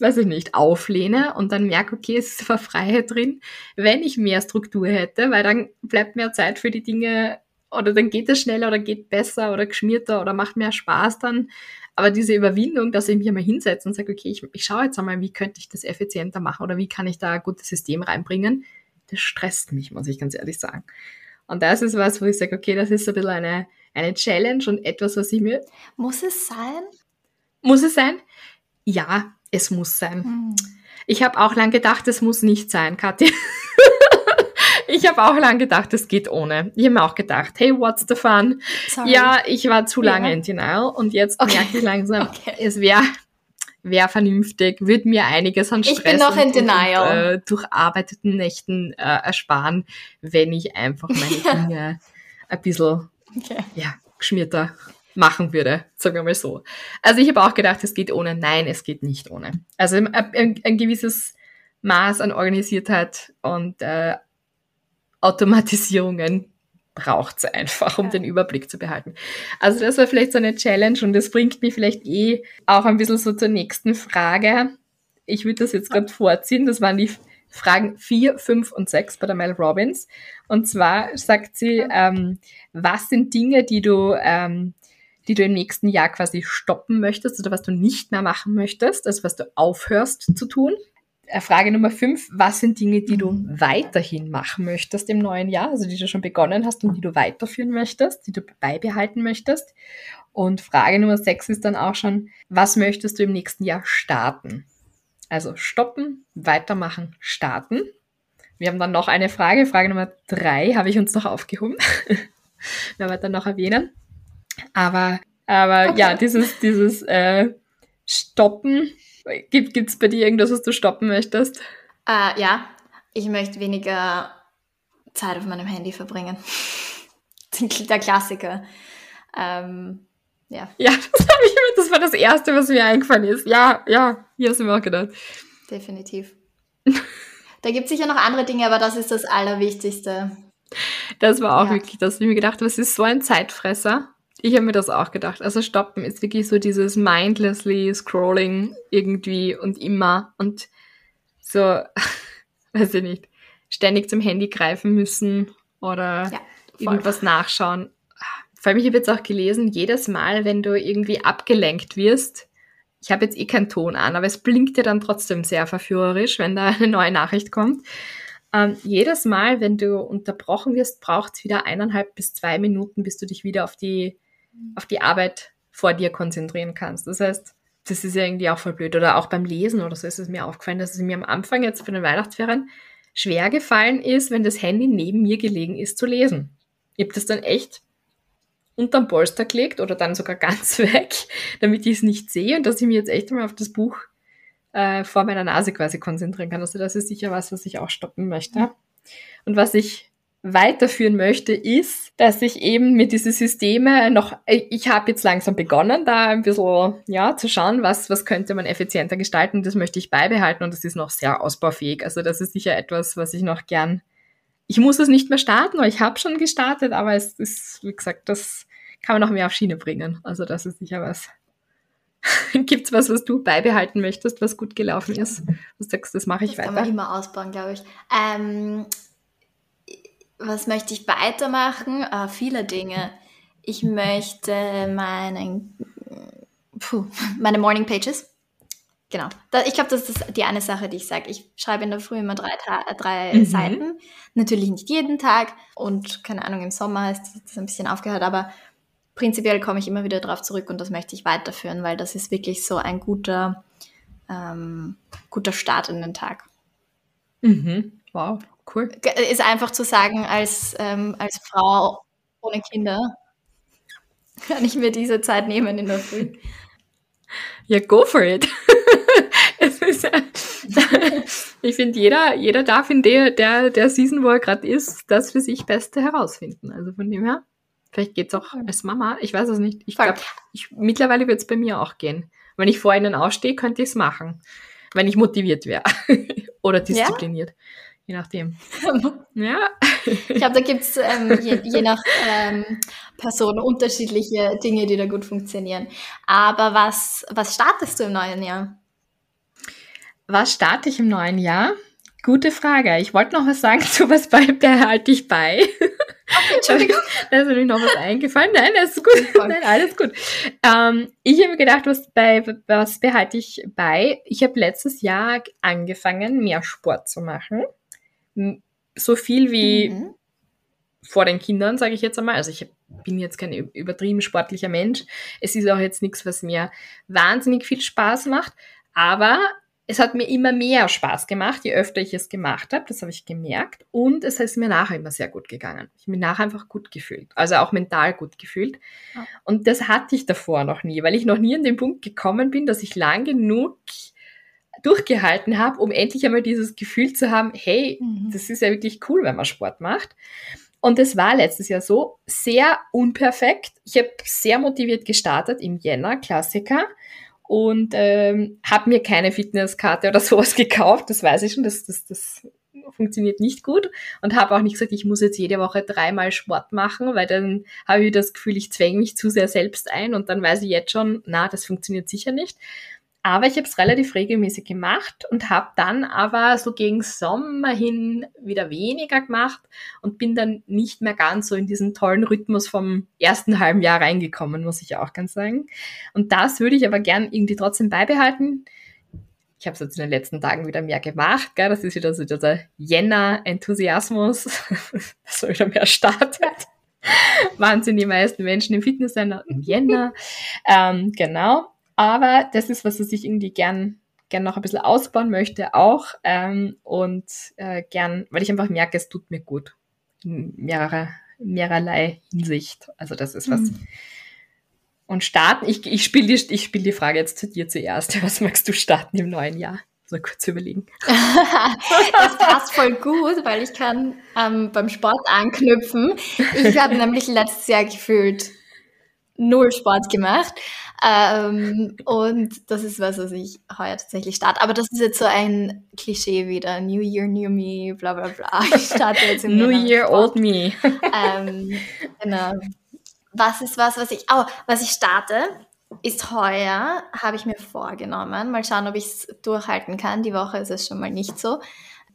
[SPEAKER 1] weiß ich nicht, auflehne und dann merke, okay, es ist zwar Freiheit drin, wenn ich mehr Struktur hätte, weil dann bleibt mehr Zeit für die Dinge oder dann geht es schneller oder geht besser oder geschmierter oder macht mehr Spaß dann. Aber diese Überwindung, dass ich mich einmal hinsetze und sage, okay, ich, ich schaue jetzt einmal, wie könnte ich das effizienter machen oder wie kann ich da ein gutes System reinbringen, das stresst mich, muss ich ganz ehrlich sagen. Und das ist was, wo ich sage, okay, das ist ein bisschen eine, eine Challenge und etwas, was ich mir.
[SPEAKER 2] Muss es sein?
[SPEAKER 1] Muss es sein? Ja, es muss sein. Hm. Ich habe auch lang gedacht, es muss nicht sein, Kathi. Ich habe auch lange gedacht, es geht ohne. Ich habe mir auch gedacht, hey, what's the fun? Sorry. Ja, ich war zu lange ja. in Denial und jetzt okay. merke ich langsam, okay. es wäre wär vernünftig, würde mir einiges an Stress ich bin noch in Denial. Und, äh, durcharbeiteten Nächten äh, ersparen, wenn ich einfach meine. Dinge ein bisschen okay. ja, geschmierter machen würde, sagen wir mal so. Also ich habe auch gedacht, es geht ohne. Nein, es geht nicht ohne. Also ein, ein, ein gewisses Maß an Organisiertheit und äh, Automatisierungen braucht es einfach, um ja. den Überblick zu behalten. Also das war vielleicht so eine Challenge und das bringt mich vielleicht eh auch ein bisschen so zur nächsten Frage. Ich würde das jetzt gerade vorziehen. Das waren die Fragen 4, 5 und 6 bei der Mel Robbins. Und zwar sagt sie, ähm, was sind Dinge, die du, ähm, die du im nächsten Jahr quasi stoppen möchtest oder was du nicht mehr machen möchtest, also was du aufhörst zu tun? Äh, Frage Nummer fünf, was sind Dinge, die du mhm. weiterhin machen möchtest im neuen Jahr, also die du schon begonnen hast und die du weiterführen möchtest, die du beibehalten möchtest? Und Frage Nummer sechs ist dann auch schon, was möchtest du im nächsten Jahr starten? Also stoppen, weitermachen, starten. Wir haben dann noch eine Frage, Frage Nummer drei habe ich uns noch aufgehoben. Werden wir dann noch erwähnen. Aber, aber okay. ja, dieses, dieses äh, Stoppen, Gibt es bei dir irgendwas, was du stoppen möchtest?
[SPEAKER 2] Äh, ja, ich möchte weniger Zeit auf meinem Handy verbringen. Der Klassiker. Ähm, ja.
[SPEAKER 1] Ja, das, ich, das war das Erste, was mir eingefallen ist. Ja, ja, hier hast du mir auch gedacht.
[SPEAKER 2] Definitiv. da gibt es sicher noch andere Dinge, aber das ist das Allerwichtigste.
[SPEAKER 1] Das war auch ja. wirklich das, wie ich mir gedacht habe, es ist so ein Zeitfresser. Ich habe mir das auch gedacht. Also stoppen ist wirklich so dieses mindlessly scrolling irgendwie und immer und so, weiß ich nicht, ständig zum Handy greifen müssen oder ja, irgendwas nachschauen. Vor allem, ich habe jetzt auch gelesen, jedes Mal, wenn du irgendwie abgelenkt wirst, ich habe jetzt eh keinen Ton an, aber es blinkt dir dann trotzdem sehr verführerisch, wenn da eine neue Nachricht kommt. Ähm, jedes Mal, wenn du unterbrochen wirst, braucht es wieder eineinhalb bis zwei Minuten, bis du dich wieder auf die auf die Arbeit vor dir konzentrieren kannst. Das heißt, das ist ja irgendwie auch voll blöd. Oder auch beim Lesen oder so ist es mir aufgefallen, dass es mir am Anfang jetzt für den Weihnachtsferien schwer gefallen ist, wenn das Handy neben mir gelegen ist, zu lesen. Ich habe das dann echt unterm Polster gelegt oder dann sogar ganz weg, damit ich es nicht sehe und dass ich mich jetzt echt mal auf das Buch äh, vor meiner Nase quasi konzentrieren kann. Also das ist sicher was, was ich auch stoppen möchte. Und was ich weiterführen möchte, ist, dass ich eben mit diesen Systeme noch, ich habe jetzt langsam begonnen, da ein bisschen ja, zu schauen, was, was könnte man effizienter gestalten. Das möchte ich beibehalten und das ist noch sehr ausbaufähig. Also das ist sicher etwas, was ich noch gern, ich muss es nicht mehr starten, weil ich habe schon gestartet, aber es ist, wie gesagt, das kann man noch mehr auf Schiene bringen. Also das ist sicher was. Gibt's was, was du beibehalten möchtest, was gut gelaufen ist? Du sagst, das mache ich
[SPEAKER 2] das
[SPEAKER 1] weiter.
[SPEAKER 2] Das kann man immer ausbauen, glaube ich. Ähm, was möchte ich weitermachen? Ah, viele Dinge. Ich möchte meinen, puh, meine Morning Pages. Genau. ich glaube, das ist die eine Sache, die ich sage. Ich schreibe in der Früh immer drei, drei mhm. Seiten. Natürlich nicht jeden Tag. Und keine Ahnung, im Sommer ist das ein bisschen aufgehört. Aber prinzipiell komme ich immer wieder darauf zurück und das möchte ich weiterführen, weil das ist wirklich so ein guter, ähm, guter Start in den Tag.
[SPEAKER 1] Mhm. Wow, cool.
[SPEAKER 2] Ist einfach zu sagen, als, ähm, als Frau ohne Kinder kann ich mir diese Zeit nehmen in der Früh.
[SPEAKER 1] Ja, go for it. ich finde, jeder, jeder darf in der, der, der Season, wo er gerade ist, das für sich Beste herausfinden. Also von dem her, vielleicht geht es auch als Mama. Ich weiß es nicht. Ich glaube, mittlerweile wird es bei mir auch gehen. Wenn ich vor ihnen ausstehe, könnte ich es machen. Wenn ich motiviert wäre. Oder diszipliniert. Ja? Je nachdem.
[SPEAKER 2] ja. Ich glaube, da gibt es ähm, je, je, nach ähm, Person unterschiedliche Dinge, die da gut funktionieren. Aber was, was startest du im neuen Jahr?
[SPEAKER 1] Was starte ich im neuen Jahr? Gute Frage. Ich wollte noch was sagen zu was bei, behalte ich bei. Okay, Entschuldigung. da ist natürlich noch was eingefallen. Nein, das ist gut. Nein, alles gut. Ähm, ich habe gedacht, was, bei, was behalte ich bei? Ich habe letztes Jahr angefangen, mehr Sport zu machen so viel wie mhm. vor den Kindern, sage ich jetzt einmal. Also ich bin jetzt kein übertrieben sportlicher Mensch. Es ist auch jetzt nichts, was mir wahnsinnig viel Spaß macht, aber es hat mir immer mehr Spaß gemacht, je öfter ich es gemacht habe. Das habe ich gemerkt. Und es ist mir nachher immer sehr gut gegangen. Ich habe mich nachher einfach gut gefühlt. Also auch mental gut gefühlt. Ja. Und das hatte ich davor noch nie, weil ich noch nie an den Punkt gekommen bin, dass ich lang genug durchgehalten habe, um endlich einmal dieses Gefühl zu haben, hey, mhm. das ist ja wirklich cool, wenn man Sport macht. Und es war letztes Jahr so, sehr unperfekt. Ich habe sehr motiviert gestartet im Jänner, Klassiker, und ähm, habe mir keine Fitnesskarte oder sowas gekauft. Das weiß ich schon, das, das, das funktioniert nicht gut. Und habe auch nicht gesagt, ich muss jetzt jede Woche dreimal Sport machen, weil dann habe ich das Gefühl, ich zwänge mich zu sehr selbst ein und dann weiß ich jetzt schon, na, das funktioniert sicher nicht. Aber ich habe es relativ regelmäßig gemacht und habe dann aber so gegen Sommer hin wieder weniger gemacht und bin dann nicht mehr ganz so in diesen tollen Rhythmus vom ersten halben Jahr reingekommen, muss ich auch ganz sagen. Und das würde ich aber gern irgendwie trotzdem beibehalten. Ich habe es jetzt in den letzten Tagen wieder mehr gemacht. Gell? Das ist wieder so dieser Jänner-Enthusiasmus, dass so wieder mehr startet. Wahnsinn, die meisten Menschen im Fitnesscenter im Jänner. Ähm, genau. Aber das ist was, was ich irgendwie gern, gern noch ein bisschen ausbauen möchte auch. Ähm, und äh, gern, weil ich einfach merke, es tut mir gut. In mehrerer, mehrerlei Hinsicht. Also das ist was. Mhm. Und starten, ich, ich spiele die, ich spiel die Frage jetzt zu dir zuerst. Was magst du starten im neuen Jahr? So kurz überlegen.
[SPEAKER 2] das passt voll gut, weil ich kann ähm, beim Sport anknüpfen. Ich habe nämlich letztes Jahr gefühlt null Sport gemacht. Ähm, und das ist was, was ich heuer tatsächlich starte. Aber das ist jetzt so ein Klischee wieder. New Year, New Me, bla bla bla. Ich starte jetzt im
[SPEAKER 1] New Year, Old Me.
[SPEAKER 2] ähm, genau. Was ist was, was ich, oh, was ich starte, ist heuer, habe ich mir vorgenommen. Mal schauen, ob ich es durchhalten kann. Die Woche ist es schon mal nicht so.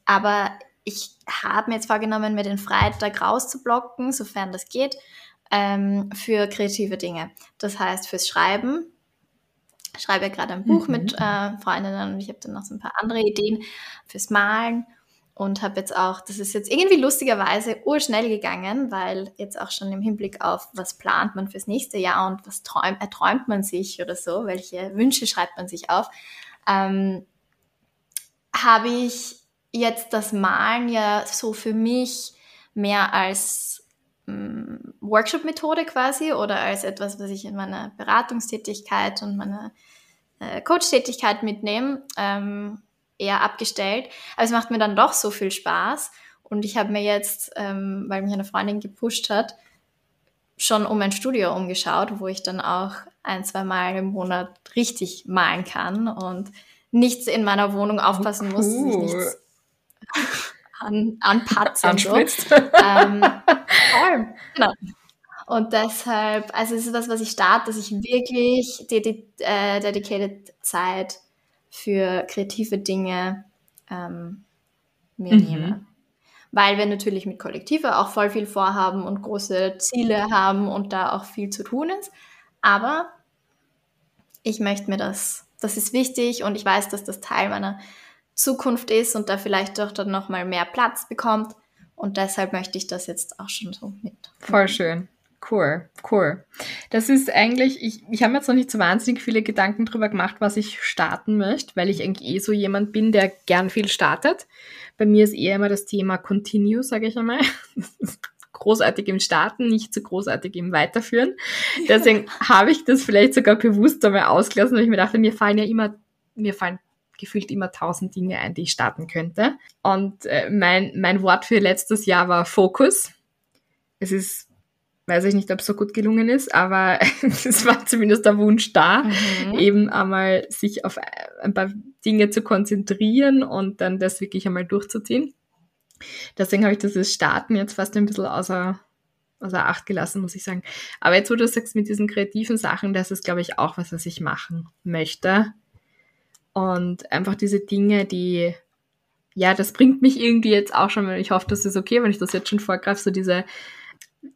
[SPEAKER 2] Aber ich habe mir jetzt vorgenommen, mir den Freitag rauszublocken, sofern das geht ähm, für kreative Dinge. Das heißt, fürs Schreiben. Ich schreibe gerade ein Buch mhm. mit äh, Freundinnen und ich habe dann noch so ein paar andere Ideen fürs Malen und habe jetzt auch, das ist jetzt irgendwie lustigerweise urschnell gegangen, weil jetzt auch schon im Hinblick auf, was plant man fürs nächste Jahr und was träumt, erträumt man sich oder so, welche Wünsche schreibt man sich auf, ähm, habe ich jetzt das Malen ja so für mich mehr als Workshop-Methode quasi oder als etwas, was ich in meiner Beratungstätigkeit und meiner äh, Coach-Tätigkeit mitnehme, ähm, eher abgestellt. Aber es macht mir dann doch so viel Spaß. Und ich habe mir jetzt, ähm, weil mich eine Freundin gepusht hat, schon um mein Studio umgeschaut, wo ich dann auch ein, zwei Mal im Monat richtig malen kann und nichts in meiner Wohnung aufpassen muss, dass ich nichts an, anpatzen.
[SPEAKER 1] Anspritzt. So. ähm,
[SPEAKER 2] genau. Und deshalb, also es ist was, was ich starte, dass ich wirklich die, äh, dedicated Zeit für kreative Dinge ähm, mir mhm. nehme. weil wir natürlich mit Kollektive auch voll viel vorhaben und große Ziele haben und da auch viel zu tun ist. Aber ich möchte mir das, das ist wichtig und ich weiß, dass das Teil meiner Zukunft ist und da vielleicht doch dann nochmal mehr Platz bekommt. Und deshalb möchte ich das jetzt auch schon so mit.
[SPEAKER 1] Voll schön. Cool, cool. Das ist eigentlich, ich, ich habe mir jetzt noch nicht so wahnsinnig viele Gedanken drüber gemacht, was ich starten möchte, weil ich eigentlich eh so jemand bin, der gern viel startet. Bei mir ist eher immer das Thema Continue, sage ich einmal. großartig im Starten, nicht so großartig im Weiterführen. Deswegen habe ich das vielleicht sogar bewusst einmal ausgelassen, weil ich mir dachte, mir fallen ja immer, mir fallen gefühlt immer tausend Dinge ein, die ich starten könnte. Und äh, mein, mein Wort für letztes Jahr war Fokus. Es ist weiß ich nicht, ob es so gut gelungen ist, aber es war zumindest der Wunsch da, mhm. eben einmal sich auf ein paar Dinge zu konzentrieren und dann das wirklich einmal durchzuziehen. Deswegen habe ich das Starten jetzt fast ein bisschen außer, außer Acht gelassen, muss ich sagen. Aber jetzt, wo du sagst, mit diesen kreativen Sachen, das ist, glaube ich, auch was, was ich machen möchte. Und einfach diese Dinge, die, ja, das bringt mich irgendwie jetzt auch schon, ich hoffe, das ist okay, wenn ich das jetzt schon vorgreife, so diese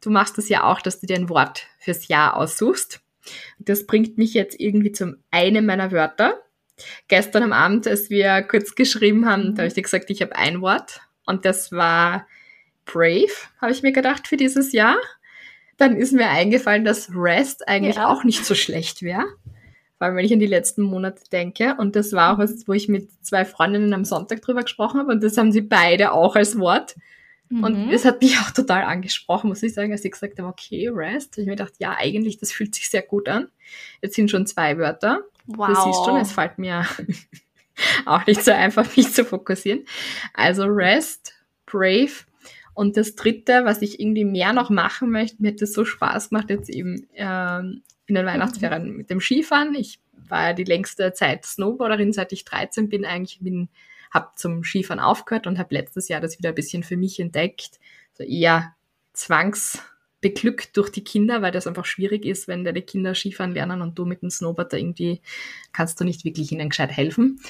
[SPEAKER 1] du machst das ja auch, dass du dir ein Wort fürs Jahr aussuchst. Das bringt mich jetzt irgendwie zum einen meiner Wörter. Gestern am Abend, als wir kurz geschrieben haben, da habe ich dir gesagt, ich habe ein Wort und das war brave, habe ich mir gedacht für dieses Jahr. Dann ist mir eingefallen, dass Rest eigentlich ja. auch nicht so schlecht wäre. Vor allem, wenn ich an die letzten Monate denke. Und das war auch was, wo ich mit zwei Freundinnen am Sonntag drüber gesprochen habe. Und das haben sie beide auch als Wort. Und mhm. es hat mich auch total angesprochen, muss ich sagen, als ich gesagt habe, okay, Rest. Ich mir gedacht, ja, eigentlich, das fühlt sich sehr gut an. Jetzt sind schon zwei Wörter. Wow. Du siehst schon, es fällt mir auch nicht so einfach, mich zu fokussieren. Also Rest, Brave. Und das dritte, was ich irgendwie mehr noch machen möchte, mir hat das so Spaß gemacht, jetzt eben ähm, in den Weihnachtsferien mit dem Skifahren. Ich war ja die längste Zeit Snowboarderin, seit ich 13 bin, eigentlich bin habe zum Skifahren aufgehört und habe letztes Jahr das wieder ein bisschen für mich entdeckt. So eher zwangsbeglückt durch die Kinder, weil das einfach schwierig ist, wenn deine Kinder Skifahren lernen und du mit dem Snowboard da irgendwie kannst du nicht wirklich ihnen gescheit helfen.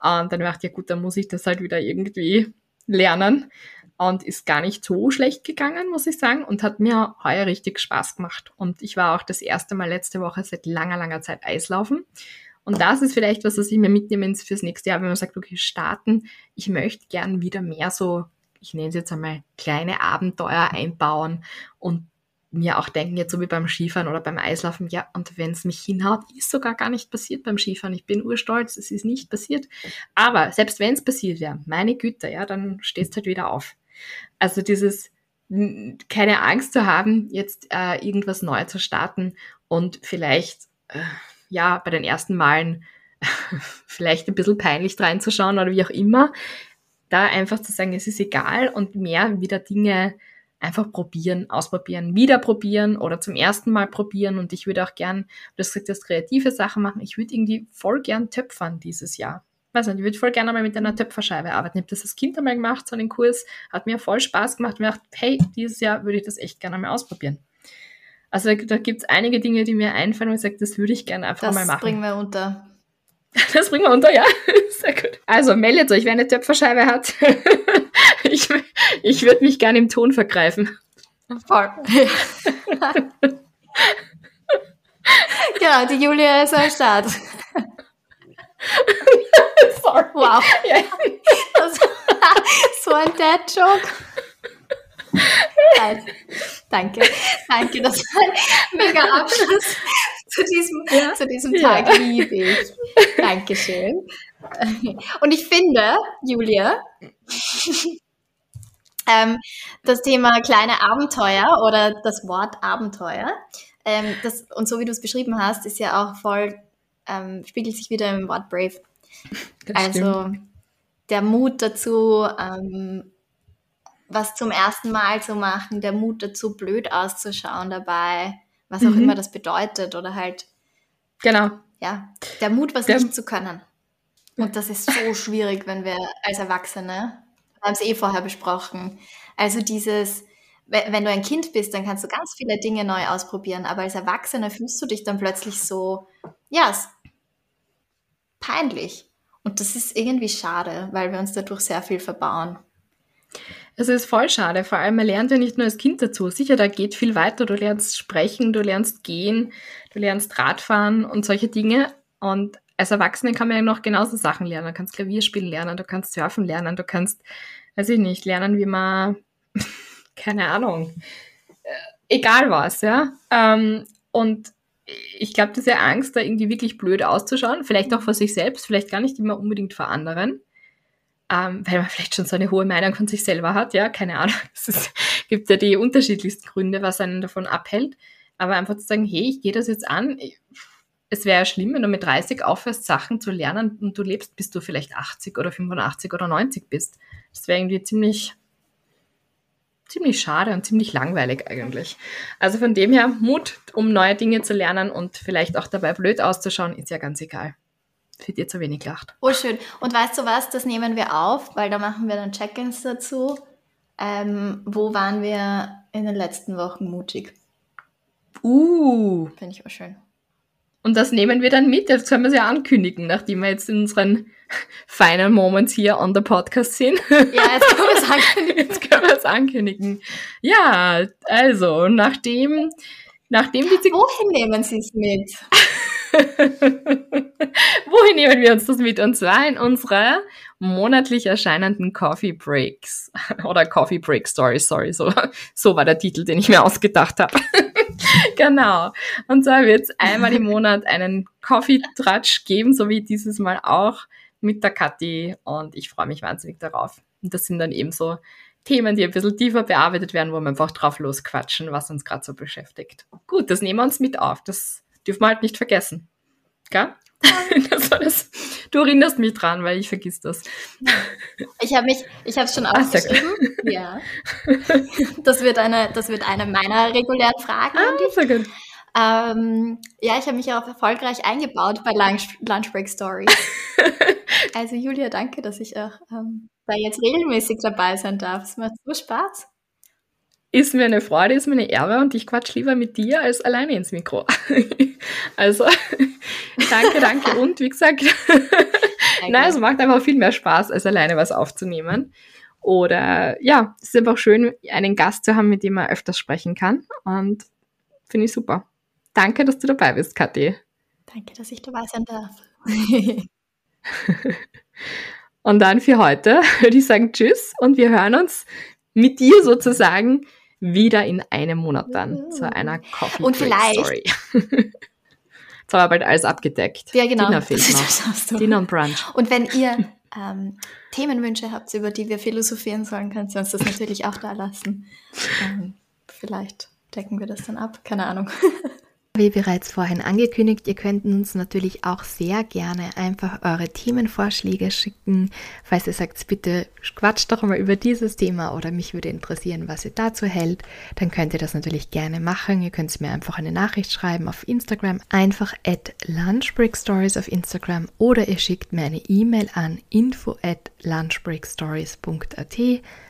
[SPEAKER 1] Und dann dachte ich, ja gut, dann muss ich das halt wieder irgendwie lernen. Und ist gar nicht so schlecht gegangen, muss ich sagen, und hat mir heuer richtig Spaß gemacht. Und ich war auch das erste Mal letzte Woche seit langer, langer Zeit Eislaufen. Und das ist vielleicht was, was ich mir mitnehme fürs nächste Jahr, wenn man sagt, okay, starten. Ich möchte gern wieder mehr so, ich nenne es jetzt einmal, kleine Abenteuer einbauen und mir auch denken, jetzt so wie beim Skifahren oder beim Eislaufen, ja, und wenn es mich hinhaut, ist sogar gar nicht passiert beim Skifahren. Ich bin urstolz, es ist nicht passiert. Aber selbst wenn es passiert wäre, meine Güte, ja, dann stehst halt wieder auf. Also dieses, keine Angst zu haben, jetzt äh, irgendwas neu zu starten und vielleicht äh, ja, bei den ersten Malen vielleicht ein bisschen peinlich reinzuschauen oder wie auch immer, da einfach zu sagen, es ist egal und mehr wieder Dinge einfach probieren, ausprobieren, wieder probieren oder zum ersten Mal probieren. Und ich würde auch gern, du hast gesagt, das kreative Sachen machen. Ich würde irgendwie voll gern töpfern dieses Jahr. Weiß nicht, ich würde voll gerne mal mit einer Töpferscheibe arbeiten. Ich habe das als Kind einmal gemacht, so einen Kurs, hat mir voll Spaß gemacht. Und ich dachte, hey, dieses Jahr würde ich das echt gerne mal ausprobieren. Also da gibt es einige Dinge, die mir einfallen und ich sage, das würde ich gerne einfach
[SPEAKER 2] das
[SPEAKER 1] mal machen.
[SPEAKER 2] Das bringen wir unter.
[SPEAKER 1] Das bringen wir unter, ja. Sehr gut. Also meldet euch, wer eine Töpferscheibe hat. ich ich würde mich gerne im Ton vergreifen.
[SPEAKER 2] Voll. genau, die Julia ist am Start. Sorry. Wow. Ja. Das so ein Dad-Joke. Nein. Danke. Danke, das war ein mega Abschluss zu diesem, ja. zu diesem Tag. Ja. Liebe ich. Dankeschön. Und ich finde, Julia, ähm, das Thema kleine Abenteuer oder das Wort Abenteuer, ähm, das, und so wie du es beschrieben hast, ist ja auch voll, ähm, spiegelt sich wieder im Wort Brave. Das also stimmt. der Mut dazu, ähm, was zum ersten Mal zu machen, der Mut dazu, blöd auszuschauen dabei, was auch mhm. immer das bedeutet oder halt.
[SPEAKER 1] Genau.
[SPEAKER 2] Ja, der Mut, was der, nicht zu können. Und das ist so schwierig, wenn wir als Erwachsene, wir haben es eh vorher besprochen, also dieses, wenn du ein Kind bist, dann kannst du ganz viele Dinge neu ausprobieren, aber als Erwachsener fühlst du dich dann plötzlich so, ja, peinlich. Und das ist irgendwie schade, weil wir uns dadurch sehr viel verbauen.
[SPEAKER 1] Es ist voll schade. Vor allem, man lernt ja nicht nur als Kind dazu. Sicher, da geht viel weiter. Du lernst sprechen, du lernst gehen, du lernst Radfahren und solche Dinge. Und als Erwachsene kann man ja noch genauso Sachen lernen. Du kannst Klavierspielen lernen, du kannst Surfen lernen, du kannst, weiß ich nicht, lernen, wie man, keine Ahnung, äh, egal was, ja. Ähm, und ich glaube, diese Angst, da irgendwie wirklich blöd auszuschauen, vielleicht auch vor sich selbst, vielleicht gar nicht immer unbedingt vor anderen, ähm, weil man vielleicht schon so eine hohe Meinung von sich selber hat, ja, keine Ahnung. Es ist, gibt ja die unterschiedlichsten Gründe, was einen davon abhält. Aber einfach zu sagen, hey, ich gehe das jetzt an. Es wäre ja schlimm, wenn du mit 30 aufhörst, Sachen zu lernen und du lebst, bis du vielleicht 80 oder 85 oder 90 bist. Das wäre irgendwie ziemlich, ziemlich schade und ziemlich langweilig eigentlich. Also von dem her, Mut, um neue Dinge zu lernen und vielleicht auch dabei blöd auszuschauen, ist ja ganz egal wird dir zu wenig lacht.
[SPEAKER 2] Oh, schön. Und weißt du was, das nehmen wir auf, weil da machen wir dann Check-ins dazu. Ähm, wo waren wir in den letzten Wochen mutig?
[SPEAKER 1] Uh.
[SPEAKER 2] Finde ich auch schön.
[SPEAKER 1] Und das nehmen wir dann mit. Das können wir ja ankündigen, nachdem wir jetzt in unseren Final Moments hier on the Podcast sind.
[SPEAKER 2] Ja, jetzt können wir es ankündigen.
[SPEAKER 1] Jetzt können wir es ankündigen. Ja, also, nachdem, nachdem
[SPEAKER 2] die... Wohin nehmen Sie es mit?
[SPEAKER 1] Wohin nehmen wir uns das mit? Und zwar in unsere monatlich erscheinenden Coffee Breaks. Oder Coffee Break Stories, sorry, so, so war der Titel, den ich mir ausgedacht habe. genau. Und zwar wird es einmal im Monat einen Coffee-Tratsch geben, so wie dieses Mal auch mit der Kathi. Und ich freue mich wahnsinnig darauf. Und das sind dann eben so Themen, die ein bisschen tiefer bearbeitet werden, wo wir einfach drauf losquatschen, was uns gerade so beschäftigt. Gut, das nehmen wir uns mit auf. Das dürfen wir halt nicht vergessen. Gell? Das das. Du erinnerst mich dran, weil ich vergiss das.
[SPEAKER 2] Ich habe mich, ich habe es schon aufgeschrieben. ja. Das wird eine, das wird eine meiner regulären Fragen.
[SPEAKER 1] Ah, sehr gut.
[SPEAKER 2] Ähm, ja, ich habe mich auch erfolgreich eingebaut bei Lunch, Lunchbreak Stories. also Julia, danke, dass ich auch ähm, da jetzt regelmäßig dabei sein darf. Es macht so Spaß
[SPEAKER 1] ist mir eine Freude, ist mir eine Ehre und ich quatsch lieber mit dir als alleine ins Mikro. also, danke, danke. Und wie gesagt, nein, es macht einfach viel mehr Spaß, als alleine was aufzunehmen. Oder ja, es ist einfach schön, einen Gast zu haben, mit dem man öfters sprechen kann. Und finde ich super. Danke, dass du dabei bist, Kathi.
[SPEAKER 2] Danke, dass ich dabei sein darf.
[SPEAKER 1] und dann für heute würde ich sagen Tschüss und wir hören uns mit dir sozusagen wieder in einem Monat dann zu einer Coffee
[SPEAKER 2] Und vielleicht. Story.
[SPEAKER 1] Jetzt haben wir bald alles abgedeckt.
[SPEAKER 2] Ja, genau.
[SPEAKER 1] Dinner fehlt noch. Dinner und Brunch.
[SPEAKER 2] Und wenn ihr ähm, Themenwünsche habt, über die wir philosophieren sollen, könnt ihr uns das natürlich auch da lassen. Ähm, vielleicht decken wir das dann ab. Keine Ahnung.
[SPEAKER 1] Wie bereits vorhin angekündigt, ihr könnt uns natürlich auch sehr gerne einfach eure Themenvorschläge schicken. Falls ihr sagt, bitte quatscht doch mal über dieses Thema oder mich würde interessieren, was ihr dazu hält, dann könnt ihr das natürlich gerne machen. Ihr könnt mir einfach eine Nachricht schreiben auf Instagram, einfach at lunchbreakstories auf Instagram oder ihr schickt mir eine E-Mail an info at lunchbreakstories.at.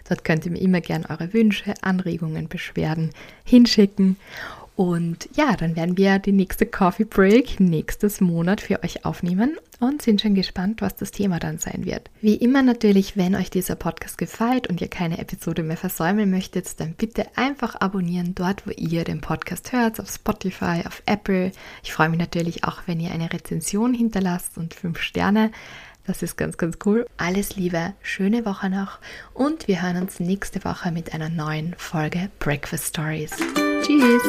[SPEAKER 1] Dort könnt ihr mir immer gerne eure Wünsche, Anregungen, Beschwerden hinschicken. Und ja, dann werden wir die nächste Coffee Break nächstes Monat für euch aufnehmen und sind schon gespannt, was das Thema dann sein wird. Wie immer natürlich, wenn euch dieser Podcast gefällt und ihr keine Episode mehr versäumen möchtet, dann bitte einfach abonnieren dort, wo ihr den Podcast hört, auf Spotify, auf Apple. Ich freue mich natürlich auch, wenn ihr eine Rezension hinterlasst und fünf Sterne. Das ist ganz, ganz cool. Alles Liebe, schöne Woche noch und wir hören uns nächste Woche mit einer neuen Folge Breakfast Stories. Tschüss!